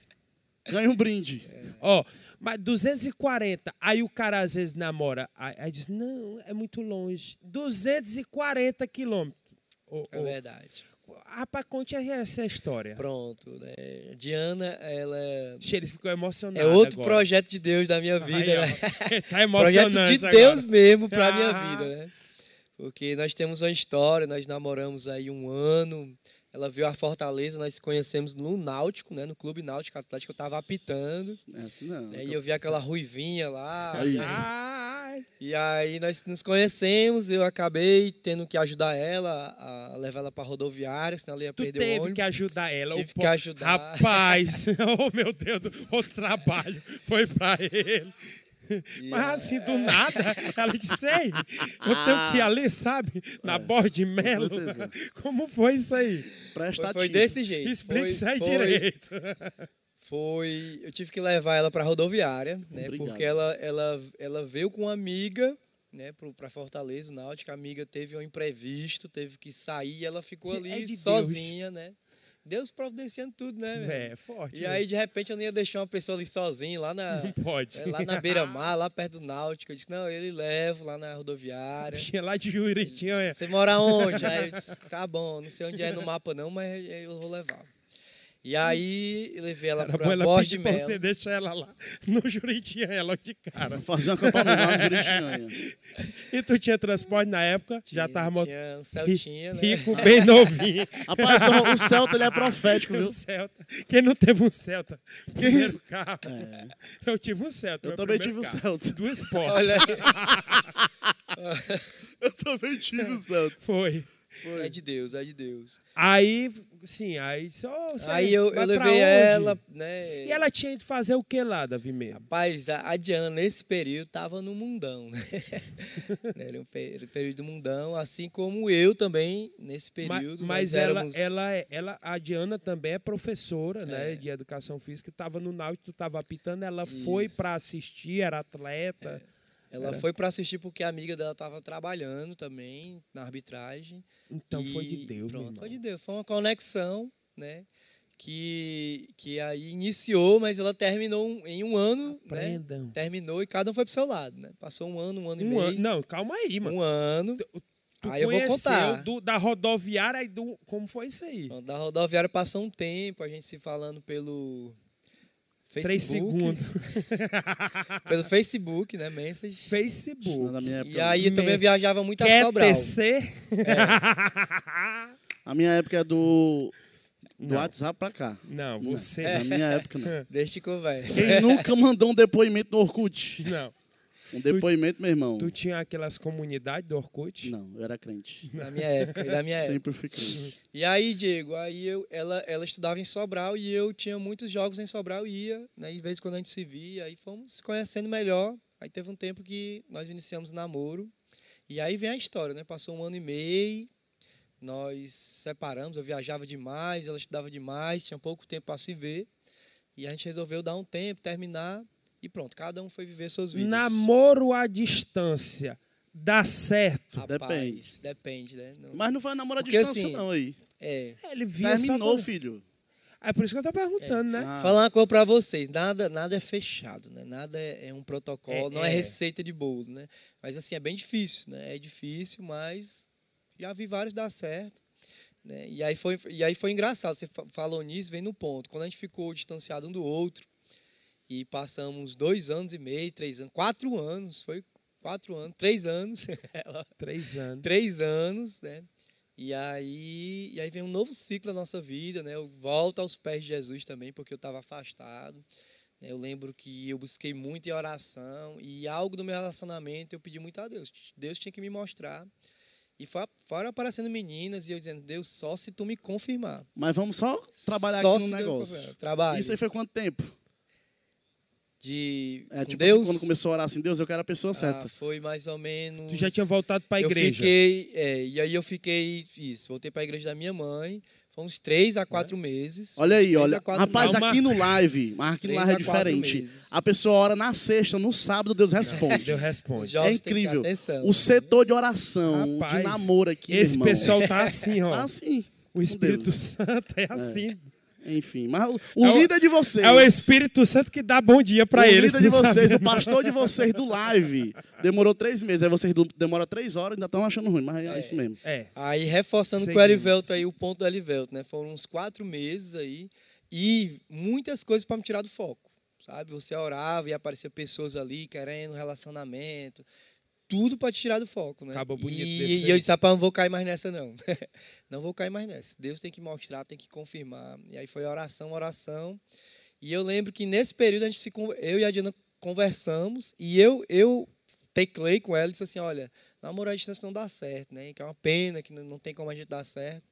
ganha um brinde. Ó, mas 240. Aí o cara às vezes namora. Aí, aí diz: não, é muito longe. 240 quilômetros. Ô, É ô, verdade. Rapaz, conte aí essa história. Pronto, né? Diana, ela Ixi, Ele ficou emocionado. é outro agora. projeto de Deus da minha vida, Aí, ó. né? tá emocionante. projeto de agora. Deus mesmo para minha Ah. vida, né? Porque nós temos uma história, nós namoramos aí um ano. Ela veio a Fortaleza, nós se conhecemos no Náutico, né? No Clube Náutico Atlético, eu estava apitando. É assim não. né, E eu vi aquela ruivinha lá. Aí. aí- Ai, E aí nós nos conhecemos, eu acabei tendo que ajudar ela a levar ela para rodoviária, senão ela ia tu perder o teve ônibus. que ajudar ela. Tive o que ajudar. Rapaz, oh meu Deus, o trabalho foi pra ele. E, Mas assim, do nada, ela disse, ei, eu tenho que ir ali, sabe? Na borda de melo. certeza. Como foi isso aí? Foi, Presta foi desse jeito. Explica foi, isso aí foi, direito. Foi, eu tive que levar ela para rodoviária, né? Obrigado. Porque ela, ela, ela veio com uma amiga, né? Para Fortaleza, o Náutico. A amiga teve um imprevisto, teve que sair, e ela ficou É ali de Deus. sozinha, né? Deus providenciando tudo, né? meu? É, forte. E aí, de repente, eu não ia deixar uma pessoa ali sozinha, lá na, Não pode. é, lá na beira-mar, lá perto do Náutico. Eu disse, não, ele leva lá na rodoviária. Tinha lá de Juritinha, Você mora onde? Aí eu disse, tá bom, não sei onde é no mapa não, mas eu vou levar. E aí, eu levei ela para ela Borges de Melo. você deixar ela lá no Juritinha, ela de cara. Fazer um acampamento lá no Juritianha. E tu tinha transporte na época? já Tinha- tava mo- Tinha um Celtinha, né? rico, bem novinho. Rapaz, o, o Celta ele é profético, Um viu? Celta. Quem não teve um Celta? Primeiro carro. Eu tive um Celta. É. Eu também tive um carro. Celta. Duas portas. Olha Eu também tive o Celta. Foi. É de Deus, é de Deus. Aí, sim, aí só. aí eu, eu levei ela, né? E ela tinha ido fazer o que lá, Davi mesmo? Rapaz, a a Diana, nesse período, tava no mundão, né? Era um pe- período do mundão, assim como eu também, nesse período. Mas, nós ela, éramos- ela, é- ela, a Diana também é professora né, de educação física, estava no Náutico, tu estava apitando, ela foi Isso. para assistir, era atleta. Ela foi para assistir porque a amiga dela estava trabalhando também na arbitragem. Então foi de E Deus, pronto. Foi de Deus. Foi uma conexão, né? Que, que aí iniciou, mas ela terminou em um ano, né? Aprendam. Terminou e cada um foi pro seu lado, né? Passou um ano, um ano e Um meio. ano, não, calma aí, mano. um ano. Tu aí eu vou contar. do- da rodoviária e do. Como foi isso aí? Da rodoviária passou um tempo, a gente se falando pelo. Três segundos. Pelo Facebook, né? Message. Facebook. Na minha época, E aí eu também viajava muito a Quer Sobral. tecer? A minha época é do, do Não. WhatsApp pra cá. Não, você. Na minha época, não. Deixa de conversa. Quem nunca mandou um depoimento no Orkut? Não. Um depoimento, meu irmão. Tu tinha aquelas comunidades do Orkut? Não, eu era crente. Na minha época, e da minha época. Sempre fui crente. E aí, Diego, aí eu, ela, ela estudava em Sobral e eu tinha muitos jogos em Sobral e ia, né? E de vez em quando a gente se via, aí fomos se conhecendo melhor. Aí teve um tempo que nós iniciamos namoro. E aí vem a história, né? Passou um ano e meio, nós separamos, eu viajava demais, ela estudava demais, tinha pouco tempo para se ver. E a gente resolveu dar um tempo, terminar e pronto, cada um foi viver suas vidas. Namoro à distância. Dá certo. Rapaz, Depende. depende, né? Não- Mas não foi namoro à Porque, distância, assim, não, aí. É. Ele via só Terminou, quando- filho. É por isso que eu tô perguntando, né? Ah, Falar uma coisa pra vocês, nada, nada é fechado, né? Nada é, é um protocolo, É, não é. é. receita de bolo, né? Mas assim, é bem difícil, né? É difícil, mas já vi vários dar certo. Né? E, aí foi, e aí foi engraçado, você fa- falou nisso, vem no ponto. Quando a gente ficou distanciado um do outro e passamos dois anos e meio, três anos, quatro anos, foi quatro anos, três anos, Três anos. três anos, né? E aí, e aí vem um novo ciclo da nossa vida, né? Eu volto aos pés de Jesus também, porque eu estava afastado. né? Eu lembro que eu busquei muito em oração e algo do meu relacionamento eu pedi muito a Deus. Deus tinha que me mostrar E fo- fora aparecendo meninas e eu dizendo, Deus, só se tu me confirmar. Mas vamos só trabalhar Só aqui no negócio. Trabalho. Isso aí foi quanto tempo? De É, com tipo Deus. assim, quando começou a orar assim, Deus, eu quero a pessoa ah, certa. foi mais ou menos. Tu já tinha voltado para a eu igreja. fiquei, é, e aí eu fiquei, isso, voltei para a igreja da minha mãe. Foi uns três a quatro meses. Olha aí, olha. a Rapaz, meses. aqui no live, mas aqui no live é a diferente. meses. A pessoa ora na sexta, no sábado Deus responde. Deus responde. É incrível. atenção. O setor de oração, Rapaz, de namoro aqui, Esse irmão. pessoal tá assim, ó. Tá assim. o Espírito. Santo é assim. Enfim, mas o, o É o- líder de vocês. É o Espírito Santo que dá bom dia para o eles. líder de vocês, sabe? o pastor de vocês do live. Demorou três meses. Aí vocês demoram três horas e ainda estão achando ruim, mas é, isso mesmo. É. Aí, reforçando com o. Erivelto aí, o ponto do Erivelto, né? Foram uns quatro meses aí e muitas coisas para me tirar do foco, sabe? Você orava e aparecia pessoas ali querendo relacionamento, tudo para te tirar do foco, né? Acabou bonito e, e eu disse, rapaz, não vou cair mais nessa não. não vou cair mais nessa. Deus tem que mostrar, tem que confirmar. E aí foi oração, oração. E eu lembro que nesse período a gente se eu e a Diana conversamos e eu eu teclei com ela e disse assim, olha, namorar à distância não dá certo, né? Que é uma pena, que não, tem como a gente dar certo.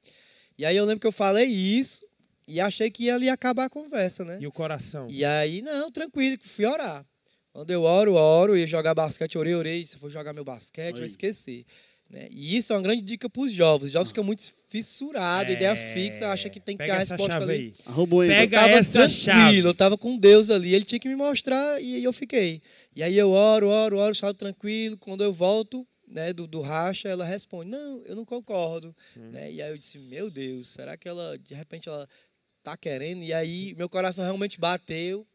E aí eu lembro que eu falei isso e achei que ia acabar a conversa, né? E o coração? E aí, não, tranquilo, fui orar. Quando eu oro, oro, ia jogar basquete, orei, orei, se eu for jogar meu basquete, eu vou Aí. esquecer. Né? E isso é uma grande dica para os jovens. Os jovens ficam muito fissurados, ideia É, fixa, acha que tem que ter Pega a essa resposta chave ali. Arroba o Ender. Pega tava essa tranquilo, chave. eu tava com Deus ali, ele tinha que me mostrar e eu fiquei. E aí eu oro, oro, oro, salto tranquilo. Quando eu volto né, do, do racha, ela responde: Não, eu não concordo. Né? E aí eu disse: Meu Deus, será que ela, de repente, ela tá querendo? E aí meu coração realmente bateu.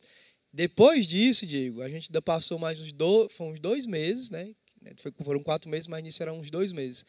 Depois disso, Diego, a gente ainda passou mais uns dois, foi uns dois meses, né? Foi- Foram quatro meses, mas nisso eram uns dois meses.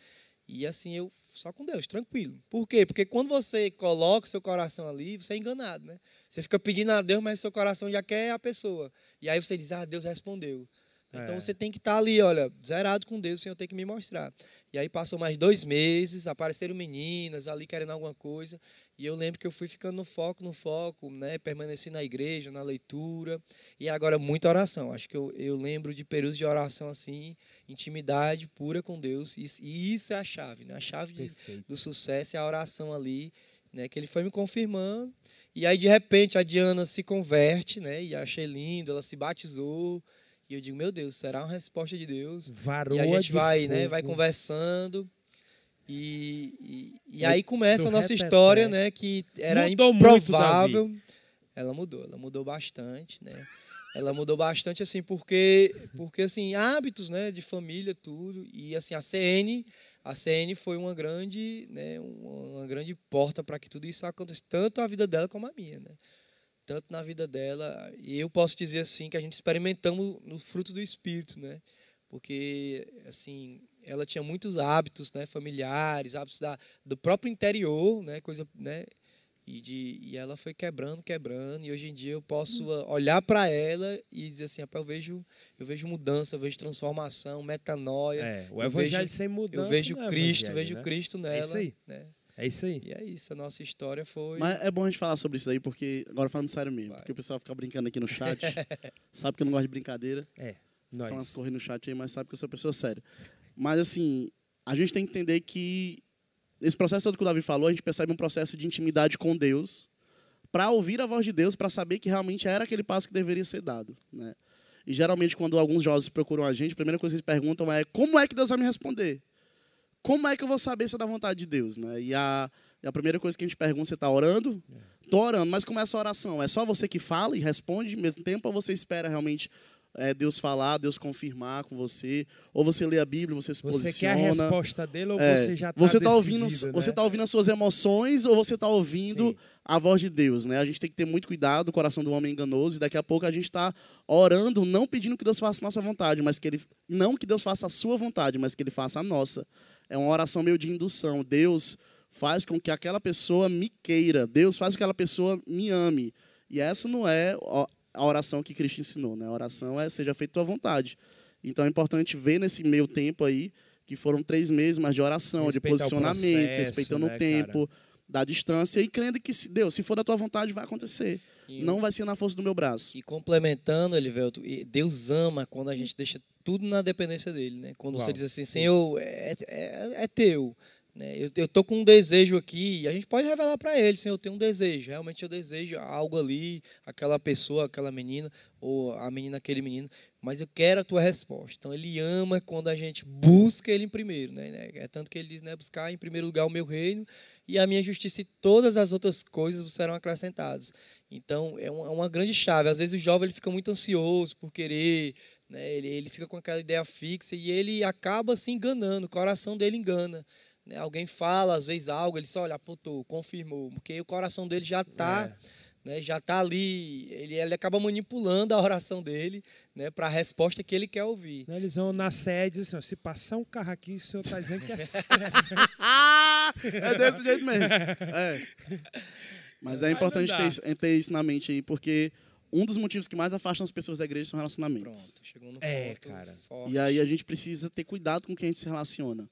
E assim, eu só com Deus, tranquilo. Por quê? Porque quando você coloca o seu coração ali, você é enganado, né? Você fica pedindo a Deus, mas seu coração já quer a pessoa. E aí você diz, ah, Deus respondeu. Então É. você tem que estar ali, olha, zerado com Deus, o Senhor tem que me mostrar. E aí passou mais dois meses, apareceram meninas ali querendo alguma coisa. E eu lembro que eu fui ficando no foco, no foco, né? Permaneci na igreja, na leitura. E agora muita oração. Acho que eu, eu lembro de períodos de oração assim, intimidade pura com Deus. E, isso- e isso é a chave, né? A chave de, do sucesso é a oração ali, né? Que ele foi me confirmando. E aí, de repente, a Diana se converte, né? E achei lindo, ela se batizou. E eu digo, meu Deus, será uma resposta de Deus? Varoa e a gente vai, né? Vai fogo. conversando. E, e, e aí começa a nossa história, né? Que era Mudou muito, improvável. ela mudou, ela mudou bastante, né? Ela mudou bastante, assim, porque, porque assim, hábitos, né? De família, tudo. E, assim, a CN, a CN foi uma grande, né? Uma, uma grande porta para que tudo isso acontecesse. Tanto a vida dela como a minha, né? Tanto na vida dela. E eu posso dizer, assim, que a gente experimentamos no fruto do Espírito, né? Porque, assim, ela tinha muitos hábitos, né? Familiares, hábitos da, do próprio interior, né? Coisa, né? E, de, e ela foi quebrando, quebrando, e hoje em dia eu posso Hum. ah, olhar para ela e dizer assim, "Rapaz, eu vejo, eu vejo mudança, eu vejo transformação, metanoia, É, o eu evangelho vejo- sem mudança. eu vejo é Cristo, evangelho, vejo né? Cristo nela. isso aí. Né? É isso aí. E é isso, a nossa história foi. Mas é bom a gente falar sobre isso aí, porque, agora falando sério mesmo, Vai. porque o pessoal fica brincando aqui no chat, sabe que eu não gosto de brincadeira, É, falando as nós. correndo no chat aí, mas sabe que eu sou uma pessoa séria. Mas, assim, a gente tem que entender que esse processo todo que o Davi falou, a gente percebe um processo de intimidade com Deus, para ouvir a voz de Deus, para saber que realmente era aquele passo que deveria ser dado, né? E geralmente quando alguns jovens procuram a gente, a primeira coisa que eles perguntam é: como é que Deus vai me responder? Como é que eu vou saber se é da vontade de Deus, né? E a, e a primeira coisa que a gente pergunta, você está orando? Tô orando, mas como é essa oração? É só você que fala e responde ao mesmo tempo ou você espera realmente é, Deus falar, Deus confirmar com você? Ou você lê a Bíblia, você se Você quer a posiciona? resposta dele ou É, você já está você tá ouvindo, decidido, você né? tá ouvindo as suas emoções ou você está ouvindo Sim. a voz de Deus, né? A gente tem que ter muito cuidado, o coração do homem é enganoso, e daqui a pouco a gente está orando, não pedindo que Deus faça a nossa vontade, mas que ele não que Deus faça a sua vontade, mas que ele faça a nossa. É uma oração meio de indução. Deus faz com que aquela pessoa me queira. Deus faz com que aquela pessoa me ame. E essa não é a oração que Cristo ensinou, né? A oração é seja feita tua vontade. Então é importante ver nesse meio tempo aí que foram três meses mais de oração, Respeitar o de posicionamento, processo, respeitando né, o tempo, da distância e crendo que se Deus, se for da tua vontade, vai acontecer. E- não vai ser na força do meu braço. E complementando, Elivelto, Deus ama quando a gente deixa tudo na dependência dele, né? Quando você Uau. diz assim, Senhor, é, é, é teu. Né? Eu, eu tô com um desejo aqui, e a gente pode revelar para ele, Senhor, eu tenho um desejo, realmente eu desejo algo ali, aquela pessoa, aquela menina, ou a menina, aquele menino, mas eu quero a tua resposta. Então ele ama quando a gente busca ele em primeiro, né? É tanto que ele diz, né, buscar em primeiro lugar o meu reino e a minha justiça e todas as outras coisas serão acrescentadas. Então é uma, é uma grande chave. Às vezes o jovem ele fica muito ansioso por querer, né? ele, ele fica com aquela ideia fixa e ele acaba se enganando, o coração dele engana. né? Alguém fala, às vezes, algo, ele só olha, apontou, confirmou, porque o coração dele já está É. né, já está ali, ele, ele acaba manipulando a oração dele né, para a resposta que ele quer ouvir. Né, Eles vão na sede e dizem assim, se passar um carro aqui, o senhor está dizendo que é sério. Ah! É desse jeito mesmo. É. Mas é Mas importante ter ter isso na mente aí, porque um dos motivos que mais afastam as pessoas da igreja são relacionamentos. Pronto, chegou no É, ponto cara. forte. E aí a gente precisa ter cuidado com quem a gente se relaciona.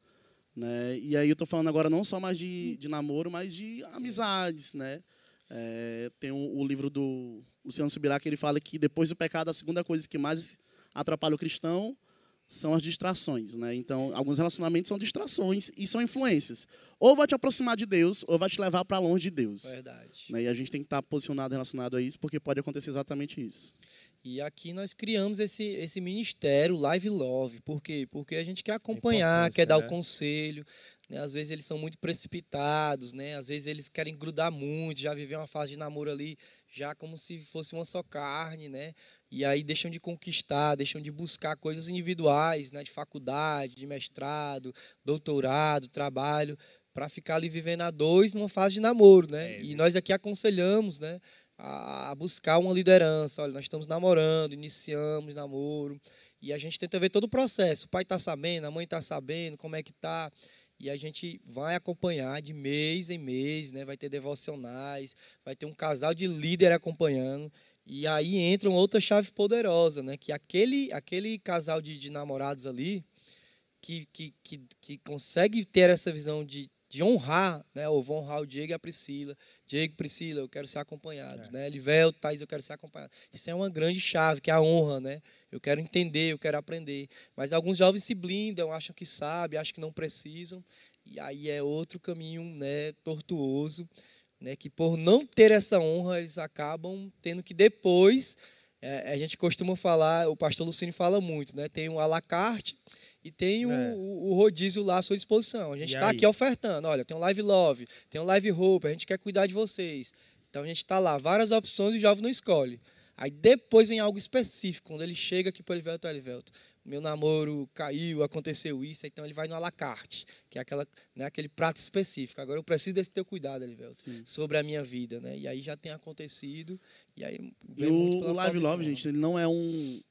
Né? E aí eu tô falando agora não só mais de, de namoro, mas de amizades, né? É, tem o, o livro do Luciano Subirá que ele fala que depois do pecado a segunda coisa que mais atrapalha o cristão são as distrações, né? Então, alguns relacionamentos são distrações e são influências. Ou vai te aproximar de Deus, ou vai te levar para longe de Deus. Verdade. Né? E a gente tem que estar posicionado relacionado a isso, porque pode acontecer exatamente isso. E aqui nós criamos esse, esse ministério Live Love. Por quê? Porque a gente quer acompanhar, importância, quer dar né? o conselho. Né? Às vezes eles são muito precipitados, né? às vezes eles querem grudar muito, já viver uma fase de namoro ali, já como se fosse uma só carne, né? E aí deixam de conquistar, deixam de buscar coisas individuais, né? de faculdade, de mestrado, doutorado, trabalho, para ficar ali vivendo a dois numa fase de namoro. Né? É, e né? nós aqui aconselhamos, né? a a buscar uma liderança. Olha, nós estamos namorando, iniciamos namoro, e a gente tenta ver todo o processo. O pai está sabendo, a mãe está sabendo, como é que está. E a gente vai acompanhar de mês em mês, né? vai ter devocionais, vai ter um casal de líder acompanhando. E aí entra uma outra chave poderosa, né? que aquele, aquele casal de, de namorados ali, que, que, que, que consegue ter essa visão de, de honrar, né? Ou vão honrar o Diego e a Priscila. Diego, Priscila, eu quero ser acompanhado, É. né? Livel, Thais, eu quero ser acompanhado. Isso é uma grande chave, que é a honra, né? Eu quero entender, eu quero aprender. Mas alguns jovens se blindam, acham que sabem, acham que não precisam. E aí é outro caminho, né, tortuoso, né, que por não ter essa honra, eles acabam tendo que depois, é, a gente costuma falar, o pastor Lucini fala muito, né, tem um à la carte e tem o, É. o- o rodízio lá à sua disposição. A gente está aqui ofertando, olha, tem um Live Love, tem um Live Hope, a gente quer cuidar de vocês. Então a gente está lá, várias opções e o jovem não escolhe. Aí depois vem algo específico, quando ele chega aqui para o Elivelto, Elivelto, meu namoro caiu, aconteceu isso, então ele vai no à la carte, que é aquela, né, aquele prato específico. Agora eu preciso desse teu cuidado, Elivelto, Sim. sobre a minha vida, né? E aí já tem acontecido, e aí E o, o Live Love, gente, ele não é um,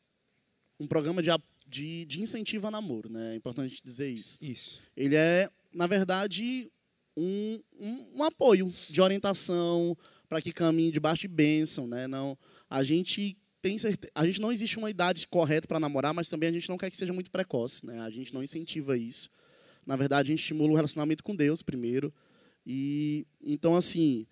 um programa de, a- de, de incentivo a namoro, né? É importante dizer isso. Isso. Ele é, na verdade, um, um, um apoio de orientação para que caminhe debaixo de bênção, né? Não, a gente tem certeza, a gente não existe uma idade correta para namorar, mas também a gente não quer que seja muito precoce, né? A gente não incentiva isso. Na verdade, a gente estimula o relacionamento com Deus primeiro. E então assim,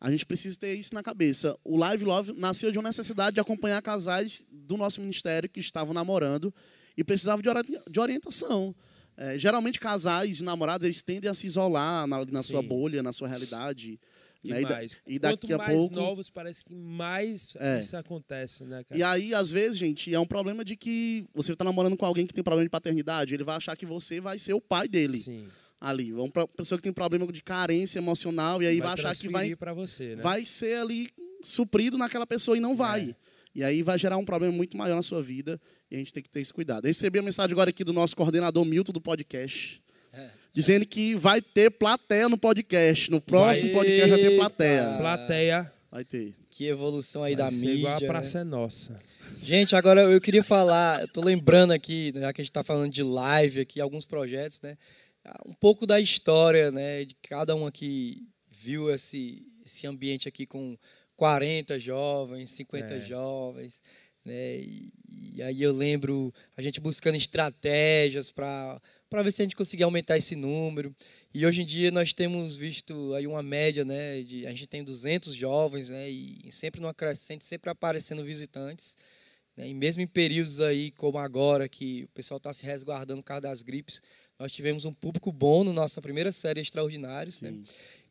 a gente precisa ter isso na cabeça. O Live Love nasceu de uma necessidade de acompanhar casais do nosso ministério que estavam namorando e precisavam de ori- de orientação. É, geralmente, casais e namorados eles tendem a se isolar na, na sua bolha, na sua realidade. né? E, da- e daqui Quanto a mais pouco. novos, parece que mais É. isso acontece, né, cara? E aí, às vezes, gente, é um problema de que você está namorando com alguém que tem problema de paternidade, ele vai achar que você vai ser o pai dele Sim. ali. Uma pro- pessoa que tem problema de carência emocional e aí vai, achar que vai, você, né? vai ser ali suprido naquela pessoa e não vai. É. E aí vai gerar um problema muito maior na sua vida e a gente tem que ter esse cuidado. Eu recebi a mensagem agora aqui do nosso coordenador Milton do podcast, É. dizendo que vai ter plateia no podcast. No próximo Vai. podcast vai ter plateia. Plateia Vai ter. Que evolução aí vai da ser mídia. igual a né? Praça é Nossa. Gente, agora eu queria falar, eu tô lembrando aqui, né, já que a gente está falando de live aqui, alguns projetos, né? Um pouco da história, né? De cada um aqui viu esse, esse ambiente aqui com 40 jovens, 50 É. jovens. Né? E, e aí eu lembro a gente buscando estratégias para ver se a gente conseguia aumentar esse número. E hoje em dia nós temos visto aí uma média, né, de a gente tem 200 jovens, né, e sempre numa crescente, sempre aparecendo visitantes. Né, e mesmo em períodos aí como agora que o pessoal está se resguardando por causa das gripes, nós tivemos um público bom na nossa primeira série Extraordinários, né?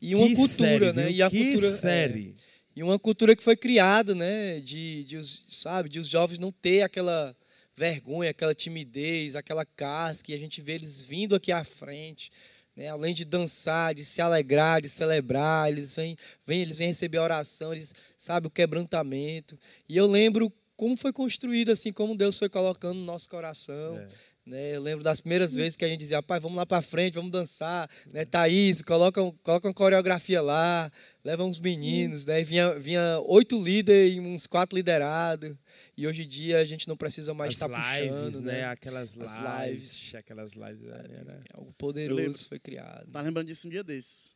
E uma Que cultura, série, né? E a que cultura é, série. E uma cultura que foi criada, né, de, de os, sabe, de os jovens não ter aquela vergonha, aquela timidez, aquela casca, e a gente vê eles vindo aqui à frente, né, além de dançar, de se alegrar, de celebrar, eles vêm, vêm, eles vêm receber a oração, eles sabem o quebrantamento. E eu lembro como foi construído assim, como Deus foi colocando no nosso coração. É. Né, eu lembro das primeiras vezes que a gente dizia, pai, vamos lá para frente, vamos dançar. Né, Thaís, coloca, um- coloca uma coreografia lá, leva uns meninos. Né, e vinha, vinha oito líderes e uns quatro liderados. E hoje em dia a gente não precisa mais As estar lives, puxando. né? Né, Aquelas As lives. lives. Aquelas lives. Era... algo Eu poderoso lembro. foi criado. Tá lembrando disso um dia desses.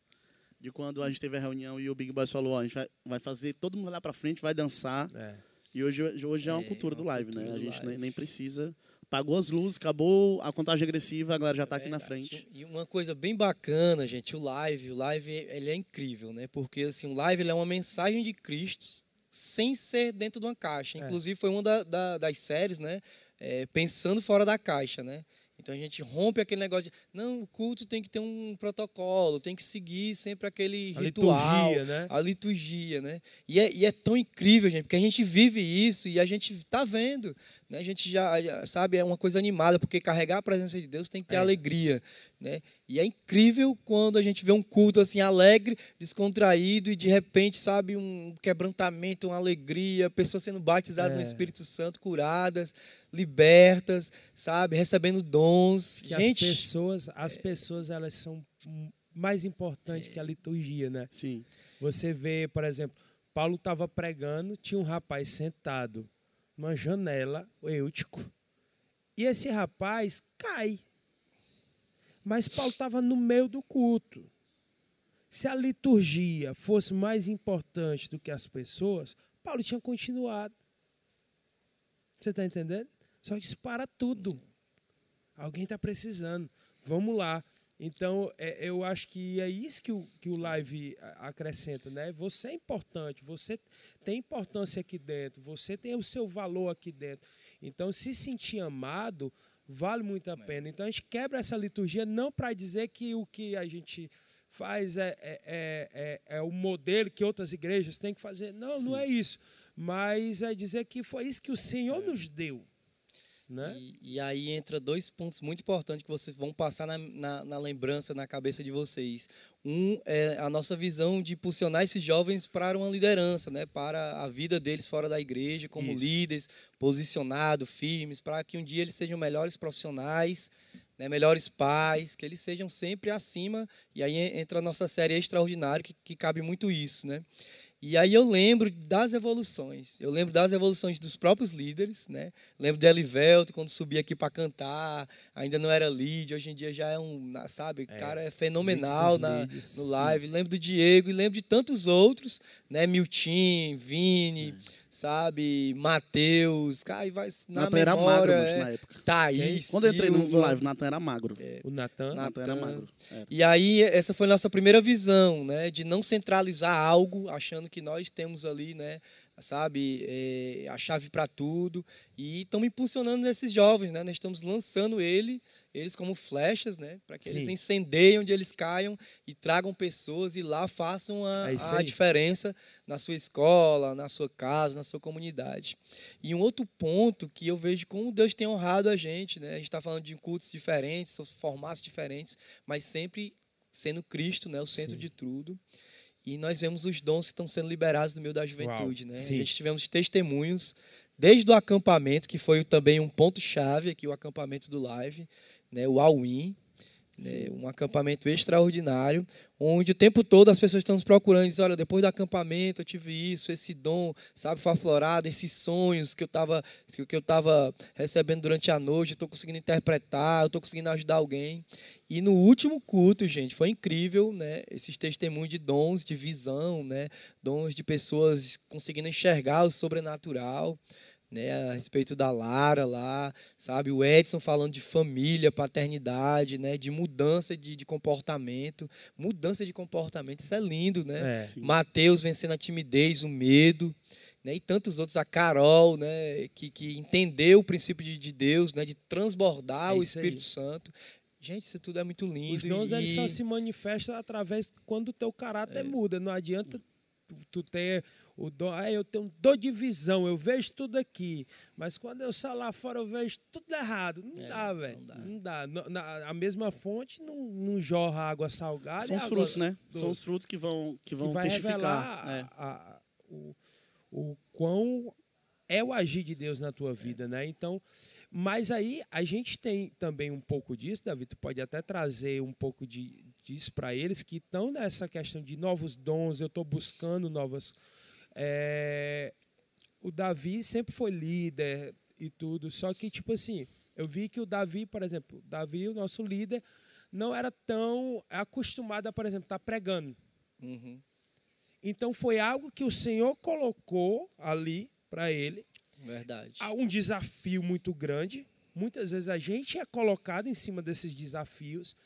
De quando a gente teve a reunião e o Big Boss falou, ó, a gente vai, vai fazer todo mundo olhar pra frente, vai dançar. É. E hoje, hoje é uma É, cultura do uma live, né? cultura A do gente live. nem precisa. Pagou as luzes, acabou a contagem agressiva, a galera já tá aqui na frente. E uma coisa bem bacana, gente, o live, o live ele é incrível, né? Porque assim, o live ele é uma mensagem de Cristo sem ser dentro de uma caixa. É. Inclusive foi uma da- da- das séries, né? É, pensando fora da caixa, né? Então a gente rompe aquele negócio de não, o culto tem que ter um protocolo, tem que seguir sempre aquele A ritual, liturgia, né? a liturgia, né? E é, e é tão incrível, gente, porque a gente vive isso e a gente está vendo, né? A gente já, já sabe, é uma coisa animada, porque carregar a presença de Deus tem que ter É. alegria, né? E é incrível quando a gente vê um culto assim alegre, descontraído e de repente, sabe, um quebrantamento, uma alegria, pessoas sendo batizadas no É. Espírito Santo, curadas, libertas, sabe, recebendo dons. Que gente, as pessoas, as pessoas elas são mais importantes que a liturgia, né? Sim. Você vê, por exemplo, Paulo estava pregando, tinha um rapaz sentado numa janela, o Eutico, e esse rapaz cai. Mas Paulo estava no meio do culto. Se a liturgia fosse mais importante do que as pessoas, Paulo tinha continuado. Você está entendendo? Só que isso para tudo. Alguém está precisando. Vamos lá. Então, é, eu acho que é isso que o, que o live acrescenta, né? Você é importante, você tem importância aqui dentro, você tem o seu valor aqui dentro. Então, se sentir amado, vale muito a pena. Então, a gente quebra essa liturgia não para dizer que o que a gente faz é, é, é, é, é o modelo que outras igrejas têm que fazer. Não, não é isso. Mas é dizer que foi isso que o Senhor nos deu. Né? E, e aí entra dois pontos muito importantes que vocês vão passar na, na, na lembrança, na cabeça de vocês. Um é a nossa visão de impulsionar esses jovens para uma liderança, né? para a vida deles fora da igreja, como Isso. líderes, posicionados, firmes, para que um dia eles sejam melhores profissionais, né? melhores pais, que eles sejam sempre acima. E aí entra a nossa série Extraordinário, que, que cabe muito isso. Né? E aí eu lembro das evoluções. Eu lembro das evoluções dos próprios líderes, né? Lembro de Elivelto quando subia aqui para cantar, ainda não era lead, hoje em dia já é um, sabe, o É, cara é fenomenal na, no live. Lembro do Diego e lembro de tantos outros, né? Miltim, Vini, sabe, Matheus, cara, e vai na Natan era memória, magro, é, na época. Thaís, Quando eu entrei no live, Natan era magro. O Natan. Natan era magro. Era. E aí, essa foi a nossa primeira visão, né? De não centralizar algo, achando que nós temos ali, né? Sabe, eh, a chave para tudo. E estamos impulsionando esses jovens, né? Nós estamos lançando ele, eles como flechas, né? Para que eles Sim. incendeiem onde eles caiam e tragam pessoas e lá façam a, É a diferença na sua escola, na sua casa, na sua comunidade. E um outro ponto que eu vejo como Deus tem honrado a gente, né? A gente está falando de cultos diferentes, formatos diferentes, mas sempre sendo Cristo, né, o centro Sim. de tudo. E nós vemos os dons que estão sendo liberados no meio da juventude, né? sim. A gente tivemos testemunhos desde o acampamento, que foi também um ponto chave aqui o acampamento do live, né, o All-in, né, um acampamento extraordinário, onde o tempo todo as pessoas estão nos procurando, dizem, olha, depois do acampamento eu tive isso, esse dom, sabe, foi aflorado, esses sonhos que eu estava que eu estava recebendo durante a noite, estou conseguindo interpretar, estou conseguindo ajudar alguém. E no último culto, gente, foi incrível, né, esses testemunhos de dons, de visão, né, dons de pessoas conseguindo enxergar o sobrenatural, né, a respeito da Lara lá, sabe? O Edson falando de família, paternidade, né, de mudança de, de comportamento. Mudança de comportamento, isso é lindo, né? É. Mateus vencendo a timidez, o medo. Né, e tantos outros, a Carol, né, que, que entendeu o princípio de, de Deus, né, de transbordar É o isso aí. Espírito Santo. Gente, isso tudo é muito lindo. Os dons e, eles só se manifestam através quando o teu caráter muda. Não adianta tu ter o. Ah, eu tenho dor de visão, eu vejo tudo aqui. Mas quando eu saio lá fora, eu vejo tudo errado. Não É, dá, não velho. dá. Não dá. Na- a mesma fonte não, não jorra água salgada. São os água frutos, né? doce. São os frutos que vão, que vão que vai testificar. É. a- a- o, o quão é o agir de Deus na tua vida, né? Então, mas aí a gente tem também um pouco disso, Davi, tu pode até trazer um pouco de, disso para eles que estão nessa questão de novos dons, eu estou buscando novas. É, o Davi sempre foi líder e tudo, só que, tipo assim, eu vi que o Davi, por exemplo, o Davi, o nosso líder, não era tão acostumado a, por exemplo, estar pregando. Uhum, Então foi algo que o Senhor colocou ali para ele, verdade. há um desafio muito grande. Muitas vezes a gente é colocado em cima desses desafios.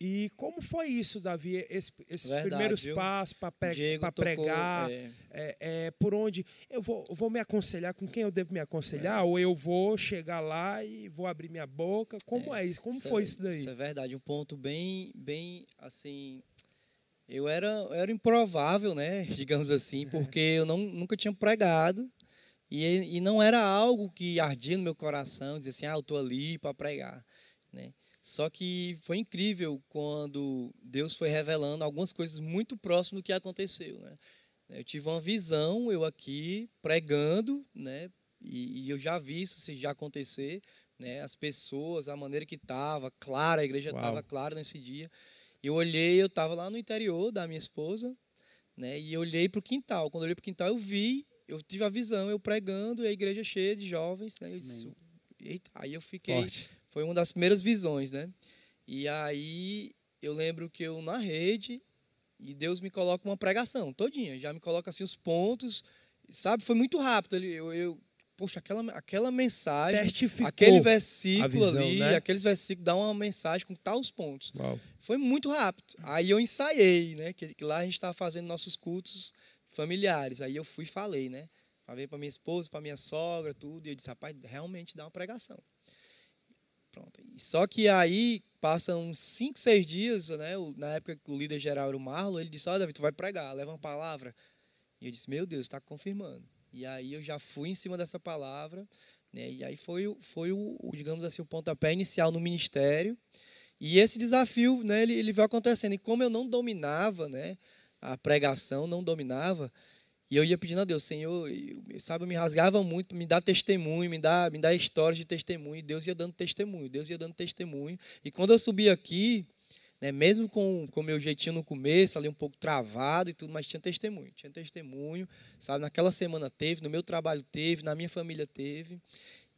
E como foi isso, Davi? Esse- esses Verdade, primeiros viu? passos para tocou, pregar, é, é, é, por onde eu vou, vou me aconselhar, com quem eu devo me aconselhar, ou eu vou chegar lá e vou abrir minha boca? Como é, isso? Como Isso foi é- isso daí? Isso é verdade, um ponto bem, bem assim. Eu era, eu era improvável, né? Digamos assim, porque eu não, nunca tinha pregado e, e não era algo que ardia no meu coração, dizer assim, ah, eu estou ali para pregar, né? Só que foi incrível quando Deus foi revelando algumas coisas muito próximas do que aconteceu, né? Eu tive uma visão, eu aqui pregando, né? E, e eu já vi isso se já acontecer, né? As pessoas, a maneira que estava, clara, a igreja estava clara nesse dia. Eu olhei, eu estava lá no interior da minha esposa, né? E eu olhei para o quintal. Quando eu olhei para o quintal, eu vi, eu tive a visão, eu pregando e a igreja cheia de jovens, né? Eu disse, Eita, aí eu fiquei Forte. Foi uma das primeiras visões, né? E aí eu lembro que eu na rede e Deus me coloca uma pregação todinha, já me coloca assim os pontos, sabe? Foi muito rápido. Eu, eu poxa, aquela aquela mensagem, Testificou aquele versículo visão, ali, né? aqueles versículos dão uma mensagem com tais pontos. Uau. Foi muito rápido. Aí eu ensaiei, né? Que, que lá a gente estava fazendo nossos cultos familiares. Aí eu fui e falei, né? Falei para minha esposa, para minha sogra, tudo. E eu disse, rapaz, realmente dá uma pregação. Pronto. Só que aí passam uns 5, 6 dias, né? Na época que o líder geral era o Marlon, ele disse, olha, Davi, tu vai pregar, leva uma palavra. E eu disse, meu Deus, está confirmando. E aí eu já fui em cima dessa palavra, né? E aí foi, foi o, digamos assim, o pontapé inicial no ministério. E esse desafio, né, ele, ele veio acontecendo. E como eu não dominava, né, a pregação, não dominava, e eu ia pedindo a Deus, Senhor, eu, sabe, eu me rasgava muito, me dá testemunho, me dá, me dá histórias de testemunho. E Deus ia dando testemunho, Deus ia dando testemunho. E quando eu subi aqui, né, mesmo com o meu jeitinho no começo, ali um pouco travado e tudo, mas tinha testemunho, tinha testemunho, sabe? Naquela semana teve, no meu trabalho teve, na minha família teve.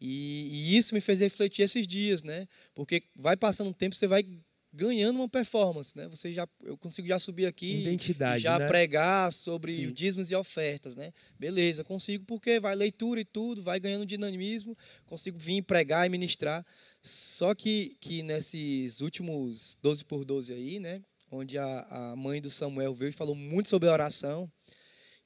E, e isso me fez refletir esses dias, né? Porque vai passando um tempo, você vai ganhando uma performance, né? Você já, eu consigo já subir aqui, Identidade, já né? pregar sobre Sim. dízimos e ofertas, né? Beleza, consigo porque vai leitura e tudo, vai ganhando dinamismo, consigo vir pregar e ministrar. Só que, que nesses últimos 12 por 12 aí, né? Onde a, a mãe do Samuel veio e falou muito sobre a oração.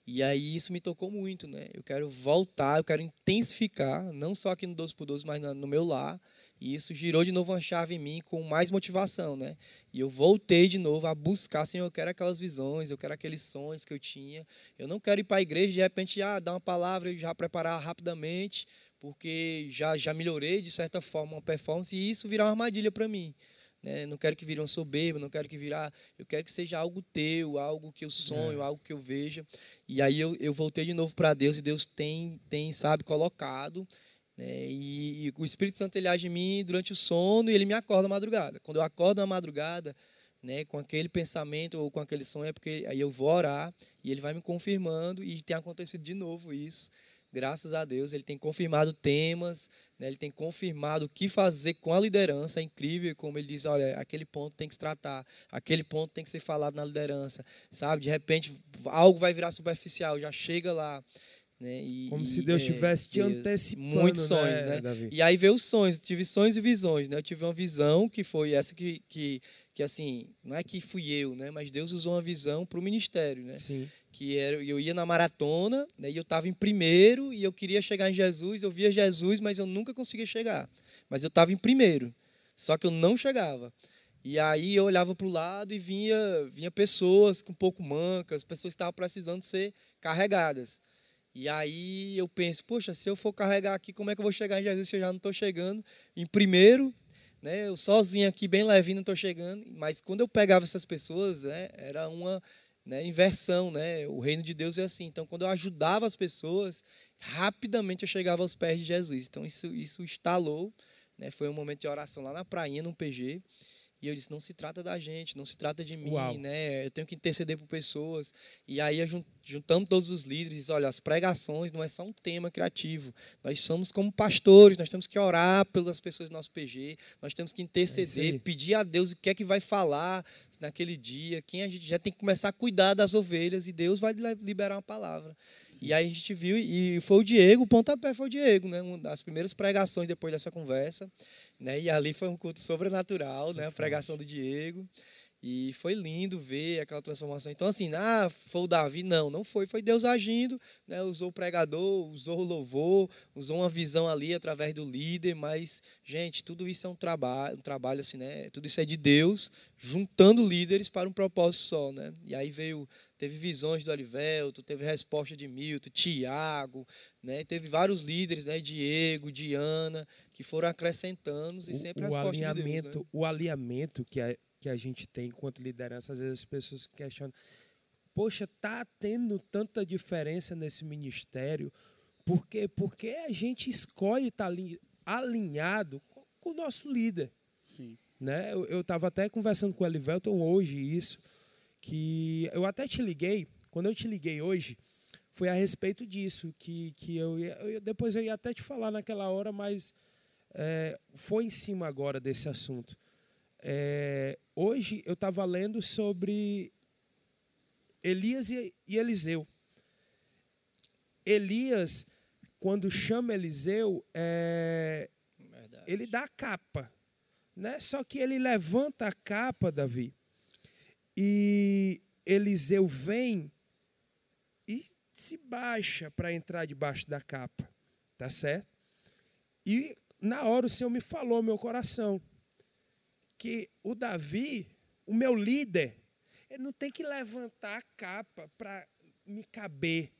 E aí isso me tocou muito, né? Eu quero voltar, eu quero intensificar, não só aqui no 12 por 12, mas no meu lar. E isso girou de novo uma chave em mim com mais motivação, né? E eu voltei de novo a buscar, Senhor, eu quero aquelas visões, eu quero aqueles sonhos que eu tinha. Eu não quero ir para a igreja de repente já dar uma palavra e já preparar rapidamente, porque já já melhorei de certa forma uma performance e isso virar uma armadilha para mim. Né? Não quero que vire uma soberba, não quero que virar, eu quero que seja algo teu, algo que eu sonho, algo que eu veja. E aí eu, eu voltei de novo para Deus e Deus tem tem, sabe, colocado né? E, e o Espírito Santo ele age em mim durante o sono e ele me acorda na madrugada. Quando eu acordo na madrugada, né, com aquele pensamento ou com aquele sonho, é porque aí eu vou orar e ele vai me confirmando e tem acontecido de novo isso. Graças a Deus, ele tem confirmado temas, né, ele tem confirmado o que fazer com a liderança. É incrível como ele diz: olha, aquele ponto tem que se tratar, aquele ponto tem que ser falado na liderança, sabe? De repente, algo vai virar superficial, já chega lá. Né? E, Como se Deus estivesse é, te antecipando. Muitos sonhos, né? né? E aí veio os sonhos, tive sonhos e visões, né? Eu tive uma visão que foi essa que, que, que assim, não é que fui eu, né? Mas Deus usou uma visão para o ministério, né? Sim. Que era, eu ia na maratona, né? E eu estava em primeiro e eu queria chegar em Jesus, eu via Jesus, mas eu nunca conseguia chegar. Mas eu estava em primeiro, só que eu não chegava. E aí eu olhava para o lado e vinha, vinha pessoas com um pouco mancas, pessoas que estavam precisando ser carregadas. E aí eu penso, poxa, se eu for carregar aqui, como é que eu vou chegar em Jesus se eu já não estou chegando em primeiro? Né, eu sozinho aqui, bem levinho, não estou chegando. Mas quando eu pegava essas pessoas, né, era uma né, inversão. Né? O reino de Deus é assim. Então, quando eu ajudava as pessoas, rapidamente eu chegava aos pés de Jesus. Então, isso, isso instalou. Né? Foi um momento de oração lá na prainha, no PG. E eu disse: não se trata da gente, não se trata de mim, Uau. né? Eu tenho que interceder por pessoas. E aí, juntando todos os líderes, olha, as pregações não é só um tema criativo. Nós somos como pastores, nós temos que orar pelas pessoas do nosso PG, nós temos que interceder, é pedir a Deus o que é que vai falar naquele dia, quem a gente já tem que começar a cuidar das ovelhas e Deus vai liberar uma palavra. E aí a gente viu, e foi o Diego, o pontapé foi o Diego, né? Uma das primeiras pregações depois dessa conversa. Né? E ali foi um culto sobrenatural, né? a pregação do Diego. E foi lindo ver aquela transformação. Então, assim, ah, foi o Davi? Não, não foi. Foi Deus agindo, né? usou o pregador, usou o louvor, usou uma visão ali através do líder. Mas, gente, tudo isso é um trabalho, um trabalho assim, né? Tudo isso é de Deus, juntando líderes para um propósito só, né? E aí veio teve visões do Alivelto, teve resposta de Milton, Tiago, né? teve vários líderes, né? Diego, Diana, que foram acrescentando e sempre o, resposta alinhamento, de Deus. Né? O alinhamento que a, que a gente tem enquanto liderança, às vezes as pessoas questionam, poxa, tá tendo tanta diferença nesse ministério, por quê? Porque a gente escolhe estar tá alinhado com, com, o nosso líder. Sim. Né? Eu estava até conversando com o Elivelton hoje isso, que eu até te liguei, quando eu te liguei hoje, foi a respeito disso, que, que eu, ia, eu depois eu ia até te falar naquela hora, mas é, foi em cima agora desse assunto. É, hoje eu estava lendo sobre Elias e, e Eliseu. Elias, quando chama Eliseu, é, ele dá a capa. Né? Só que ele levanta a capa, Davi, e Eliseu vem e se baixa para entrar debaixo da capa. Tá certo? E na hora o Senhor me falou meu coração que o Davi, o meu líder, ele não tem que levantar a capa para me caber.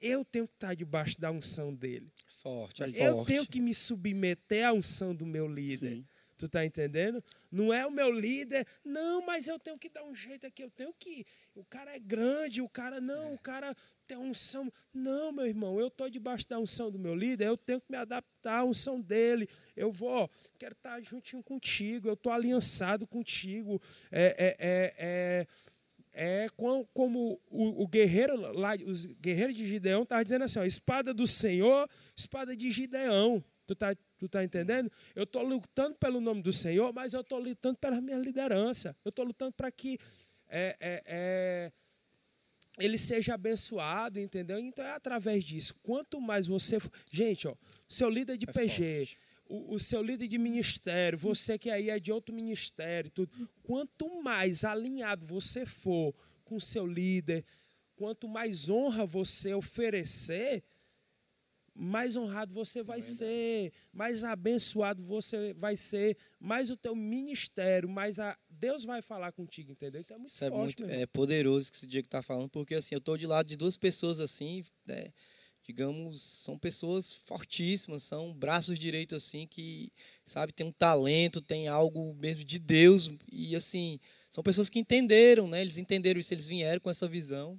Eu tenho que estar debaixo da unção dele. Forte, é Eu forte. tenho que me submeter à unção do meu líder. Sim. Tu tá entendendo? Não é o meu líder. Não, mas eu tenho que dar um jeito aqui. Eu tenho que. O cara é grande, o cara não, é. o cara tem unção. Não, meu irmão, eu tô debaixo da unção do meu líder. Eu tenho que me adaptar à unção dele. Eu vou, quero estar juntinho contigo. Eu tô aliançado contigo. É, é, é, é é como o, guerreiro lá, os guerreiros de Gideão estavam dizendo assim: ó, espada do Senhor, espada de Gideão. Tu tá, tu tá entendendo? Eu estou lutando pelo nome do Senhor, mas eu estou lutando pela minha liderança. Eu estou lutando para que é, é, é, ele seja abençoado, entendeu? Então é através disso. Quanto mais você. Gente, ó, seu líder de é PG, o, o, seu líder de ministério, você que aí é de outro ministério, tudo. Quanto mais alinhado você for com o seu líder, quanto mais honra você oferecer, mais honrado você vai é ser, mais abençoado você vai ser, mais o teu ministério, mais a Deus vai falar contigo, entendeu? Então é muito Isso forte, é muito é poderoso que esse dia que está falando, porque assim, eu estou de lado de duas pessoas assim, né, digamos, são pessoas fortíssimas, são braços direitos assim que, sabe, tem um talento, tem algo mesmo de Deus e assim, são pessoas que entenderam, né? Eles entenderam isso, eles vieram com essa visão.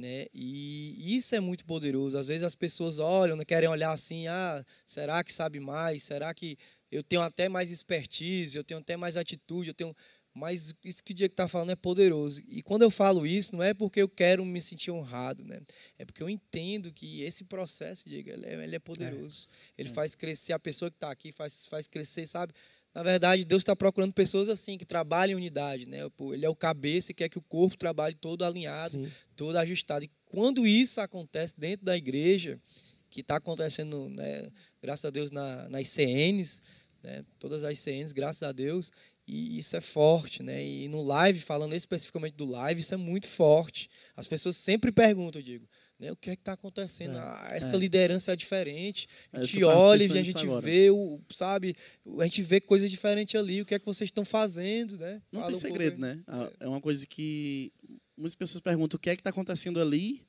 Né? E isso é muito poderoso. Às vezes as pessoas olham, né, querem olhar assim, ah, será que sabe mais? Será que eu tenho até mais expertise, eu tenho até mais atitude, eu tenho mas isso que o Diego está falando é poderoso. E quando eu falo isso, não é porque eu quero me sentir honrado, né? É porque eu entendo que esse processo, Diego, ele é, ele é poderoso. É. Ele é. faz crescer a pessoa que está aqui, faz, faz crescer, sabe? Na verdade, Deus está procurando pessoas assim, que trabalhem em unidade. Né? Ele é o cabeça e quer que o corpo trabalhe todo alinhado, Sim. todo ajustado. E quando isso acontece dentro da igreja, que está acontecendo, né, graças a Deus, na, nas CNs, né, todas as CNs, graças a Deus, e isso é forte, né? E no live, falando especificamente do live, isso é muito forte. As pessoas sempre perguntam, digo, né, o que é que está acontecendo? É, ah, essa é. liderança é diferente. A é, gente olha e a gente vê, o, sabe, a gente vê coisas diferentes ali. O que é que vocês estão fazendo, né? Não Fala tem segredo, um né? É. é uma coisa que muitas pessoas perguntam o que é que está acontecendo ali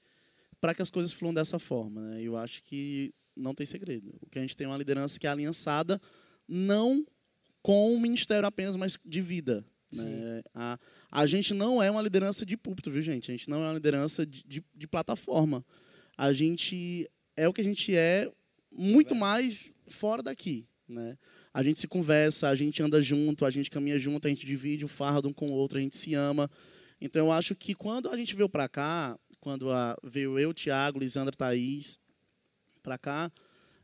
para que as coisas fluam dessa forma, né? Eu acho que não tem segredo. O que a gente tem é uma liderança que é aliançada não com o ministério apenas, mas de vida. Né? A, a gente não é uma liderança de púlpito, viu, gente? A gente não é uma liderança de, de, de plataforma. A gente é o que a gente é muito mais fora daqui, né? A gente se conversa, a gente anda junto, a gente caminha junto, a gente divide o fardo um com o outro, a gente se ama. Então, eu acho que quando a gente veio para cá, quando a, veio eu, Tiago, Lisandra, Thaís, para cá,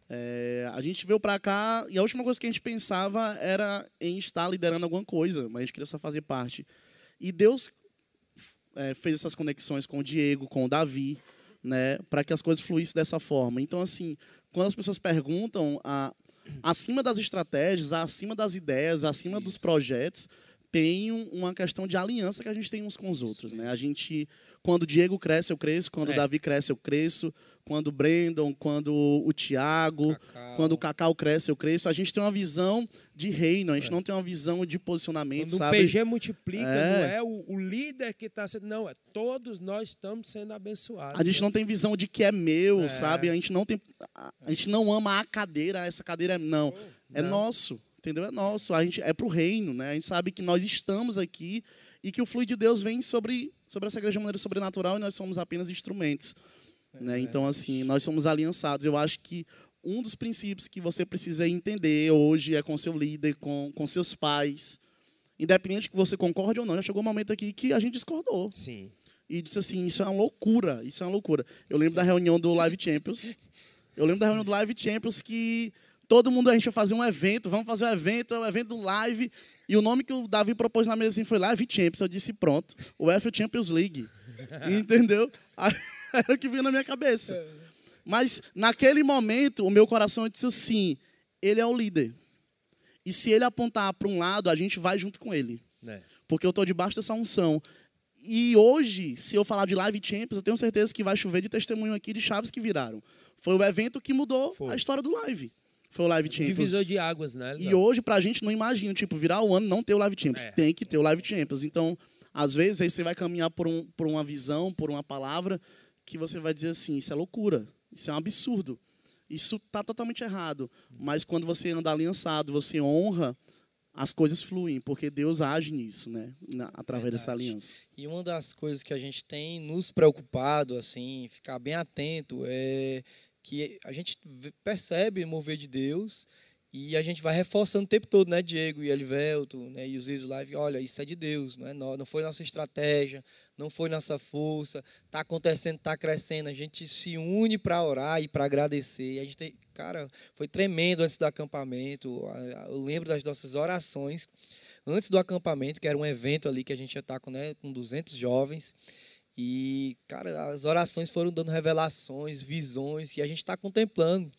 é, a gente veio para cá e a última coisa que a gente pensava era em estar liderando alguma coisa, mas a gente queria só fazer parte. E Deus é, fez essas conexões com o Diego, com o Davi, né, para que as coisas fluíssem dessa forma. Então, assim, quando as pessoas perguntam, a, acima das estratégias, acima das ideias, acima Isso. dos projetos, tem uma questão de aliança que a gente tem uns com os outros, né? A gente, quando o Diego cresce, eu cresço, quando é. o Davi cresce, eu cresço, quando o Brandon, quando o Cacau. quando o Cacau cresce, eu cresço. A gente tem uma visão de reino, a gente é. não tem uma visão de posicionamento, quando sabe? o PG multiplica, é. não é o, o líder que está sendo... Não, é todos nós estamos sendo abençoados. A gente não tem visão de que é meu, é. sabe? A gente não tem... A gente não ama a cadeira, essa cadeira é... Não, oh, é nosso, entendeu? É nosso, a gente é para o reino, né? A gente sabe que nós estamos aqui e que o fluido de Deus vem sobre, sobre essa igreja de maneira sobrenatural e nós somos apenas instrumentos. Né? Então, assim, nós somos aliançados. Eu acho que um dos princípios que você precisa entender hoje é com seu líder, com, com seus pais. Independente que você concorde ou não, já chegou um momento aqui que a gente discordou. Sim. E disse assim, isso é uma loucura, isso é uma loucura. Eu lembro da reunião do Live Champions. Eu lembro da reunião do Live Champions que todo mundo, a gente ia fazer um evento, vamos fazer um evento, um evento do Live. E o nome que o Davi propôs na mesa assim, foi Live Champions. Eu disse, pronto, o F Champions League. Entendeu? Aí, Era o que vinha na minha cabeça. É. Mas naquele momento, o meu coração disse assim: ele é o líder. E se ele apontar para um lado, a gente vai junto com ele. É. Porque eu estou debaixo dessa unção. E hoje, se eu falar de Live Champions, eu tenho certeza que vai chover de testemunho aqui de chaves que viraram. Foi o evento que mudou Foi. a história do Live. Foi o Live Champions. Divisor de águas, né? E hoje, pra gente, não imagina, tipo, virar o ano não ter o Live Champions. É. Tem que ter o Live Champions. Então, às vezes, aí você vai caminhar por, um, por uma visão, por uma palavra, que você vai dizer assim: isso é loucura, isso é um absurdo, isso está totalmente errado. Mas quando você anda aliançado, você honra, as coisas fluem, porque Deus age nisso, né? através Verdade. dessa aliança. E uma das coisas que a gente tem nos preocupado, assim, ficar bem atento, é que a gente percebe o mover de Deus e a gente vai reforçando o tempo todo, né, Diego e Elivelto, né, e os vídeos live, olha, isso é de Deus, não é não foi nossa estratégia, não foi nossa força, está acontecendo, está crescendo, a gente se une para orar e para agradecer. A gente tem, cara, foi tremendo antes do acampamento. Eu lembro das nossas orações antes do acampamento, que era um evento ali que a gente já está com, né, com 200 jovens. E, cara, as orações foram dando revelações, visões, e a gente está contemplando.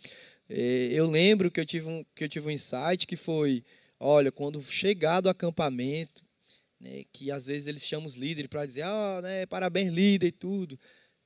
É, eu lembro que eu tive um, que eu tive um insight que foi, olha, quando chegar do acampamento, né, que às vezes eles chamam os líderes para dizer, ah, né, parabéns líder e tudo.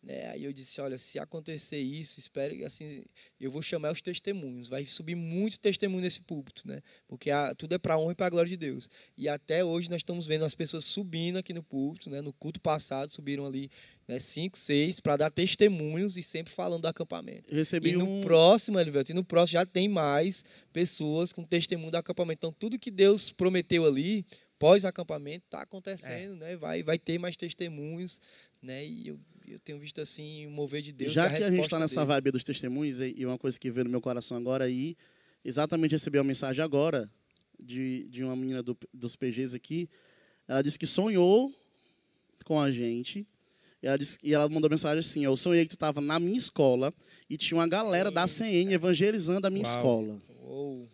Né, aí eu disse, olha, se acontecer isso, espere assim, eu vou chamar os testemunhos, vai subir muitos testemunhos nesse púlpito, né? Porque a, tudo é para honra e para a glória de Deus. E até hoje nós estamos vendo as pessoas subindo aqui no púlpito, né? No culto passado subiram ali né, cinco, seis, para dar testemunhos e sempre falando do acampamento. Recebi e no um... próximo, Elivelto, e no próximo já tem mais pessoas com testemunho do acampamento. Então, tudo que Deus prometeu ali, pós-acampamento, está acontecendo, é. né? Vai, vai ter mais testemunhos, né? E eu, eu tenho visto assim o mover de Deus. Já que a gente está nessa vibe dos testemunhos, e uma coisa que veio no meu coração agora aí, exatamente recebi uma mensagem agora de, de uma menina do, dos PGs aqui. Ela disse que sonhou com a gente e ela, disse, e ela mandou mensagem assim: Eu sonhei que tu estava na minha escola e tinha uma galera da CN evangelizando a minha Uau. escola. Uou.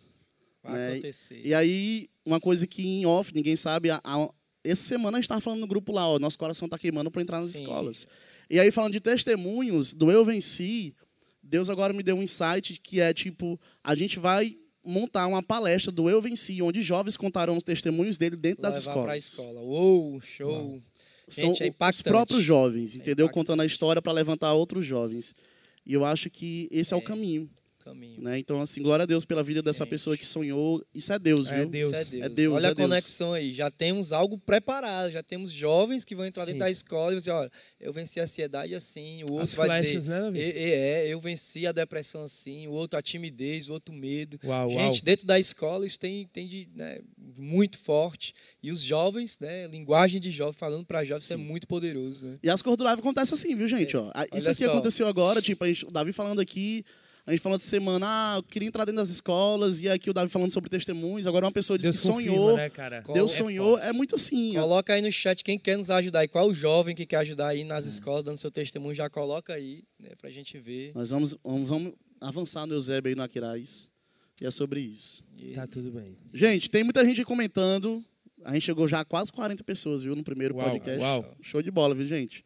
Vai né? acontecer. E aí, uma coisa que em off, ninguém sabe, a, a, essa semana a gente estava falando no grupo lá, ó, nosso coração está queimando para entrar nas Sim. escolas. E aí, falando de testemunhos, do Eu Venci, Deus agora me deu um insight que é tipo, a gente vai montar uma palestra do Eu Venci, onde jovens contarão os testemunhos dele dentro das Levar pra escolas. escola. Uou, show. São Gente, é os próprios jovens, É entendeu? impactante. Contando a história para levantar outros jovens. E eu acho que esse é, o É. caminho. Caminho. Né? Então, assim, glória a Deus pela vida dessa Gente. pessoa que sonhou. Isso é Deus, É viu? Deus. Isso é Deus. É Deus, Olha é a Deus. conexão aí. Já temos algo preparado. Já temos jovens que vão entrar Sim. dentro da escola e vão dizer, olha, eu venci a ansiedade assim. O outro As vai flechas, dizer, né, Davi? "E- e- é, eu venci a depressão assim. O outro a timidez, o outro medo. Uau, Gente, uau. dentro da escola isso tem, tem de, né, muito forte. E os jovens, né, linguagem de jovem, falando para jovens, isso é Sim. muito poderoso. Né? E as cores do live acontecem assim, viu, gente? Ó, a- isso Olha aqui só. aconteceu agora, tipo, a gente, o Davi falando aqui, a gente falando essa semana, ah, eu queria entrar dentro das escolas, e aqui o Davi falando sobre testemunhos, agora uma pessoa disse Deus que confirma, sonhou, né, cara? Deus É sonhou, forte. é muito assim. Coloca aí no chat quem quer nos ajudar e qual o jovem que quer ajudar aí É. nas escolas, dando seu testemunho, já coloca aí, né, pra gente ver. Nós vamos, vamos, vamos avançar no Eusébio aí no Aquiraz, e é sobre isso. Tá tudo bem. Gente, tem muita gente comentando, a gente chegou já a quase 40 pessoas, viu, no primeiro Uau, podcast. uau. Show de bola, viu, gente?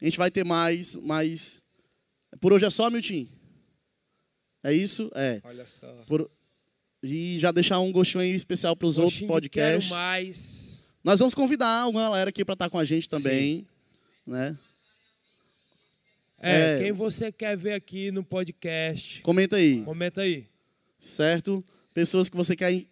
A gente vai ter mais, mas... Por hoje é só, Milton? É isso? É. Olha só. Por- E já deixar um gostinho aí especial para os outros podcasts. Quero mais. Nós vamos convidar alguma galera aqui para estar com a gente também. Né? É, É. quem você quer ver aqui no podcast, Comenta aí, comenta aí. certo? Pessoas que você quer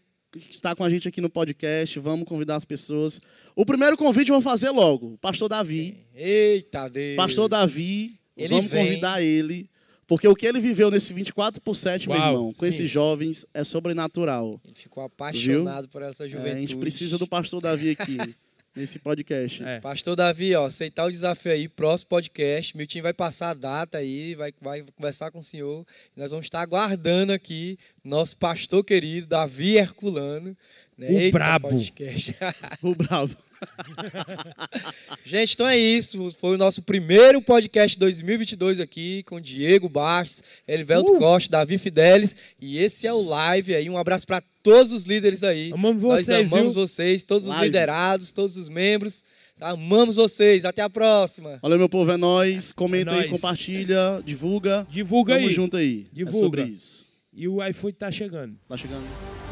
estar com a gente aqui no podcast, vamos convidar as pessoas. O primeiro convite vou fazer logo. Pastor Davi. Eita Deus. Pastor Davi, Ele vamos vem. convidar ele. Porque o que ele viveu nesse 24 por 7, meu Uau, irmão, com sim. esses jovens, é sobrenatural. Ele ficou apaixonado por essa É, juventude. a gente precisa do pastor Davi aqui, nesse podcast. É. Pastor Davi, ó, aceitar o desafio aí, próximo podcast. Meu time vai passar a data aí, vai, vai conversar com o senhor. Nós vamos estar aguardando aqui nosso pastor querido, Davi Herculano. Né? O brabo. podcast. O bravo. Gente, então é isso. Foi o nosso primeiro podcast 2022 aqui com Diego Bastos, Elivelto Uh! Costa, Davi Fidelis. E esse é o live aí. Um abraço para todos os líderes aí. Amamos Nós vocês, amamos viu? vocês, todos os Live. liderados, todos os membros. Amamos vocês. Até a próxima. Valeu, meu povo, é nóis. Comenta É aí, nóis. compartilha, divulga. Divulga Tamo aí. junto aí. Divulga. É sobre isso. E o iFood tá chegando. Tá chegando.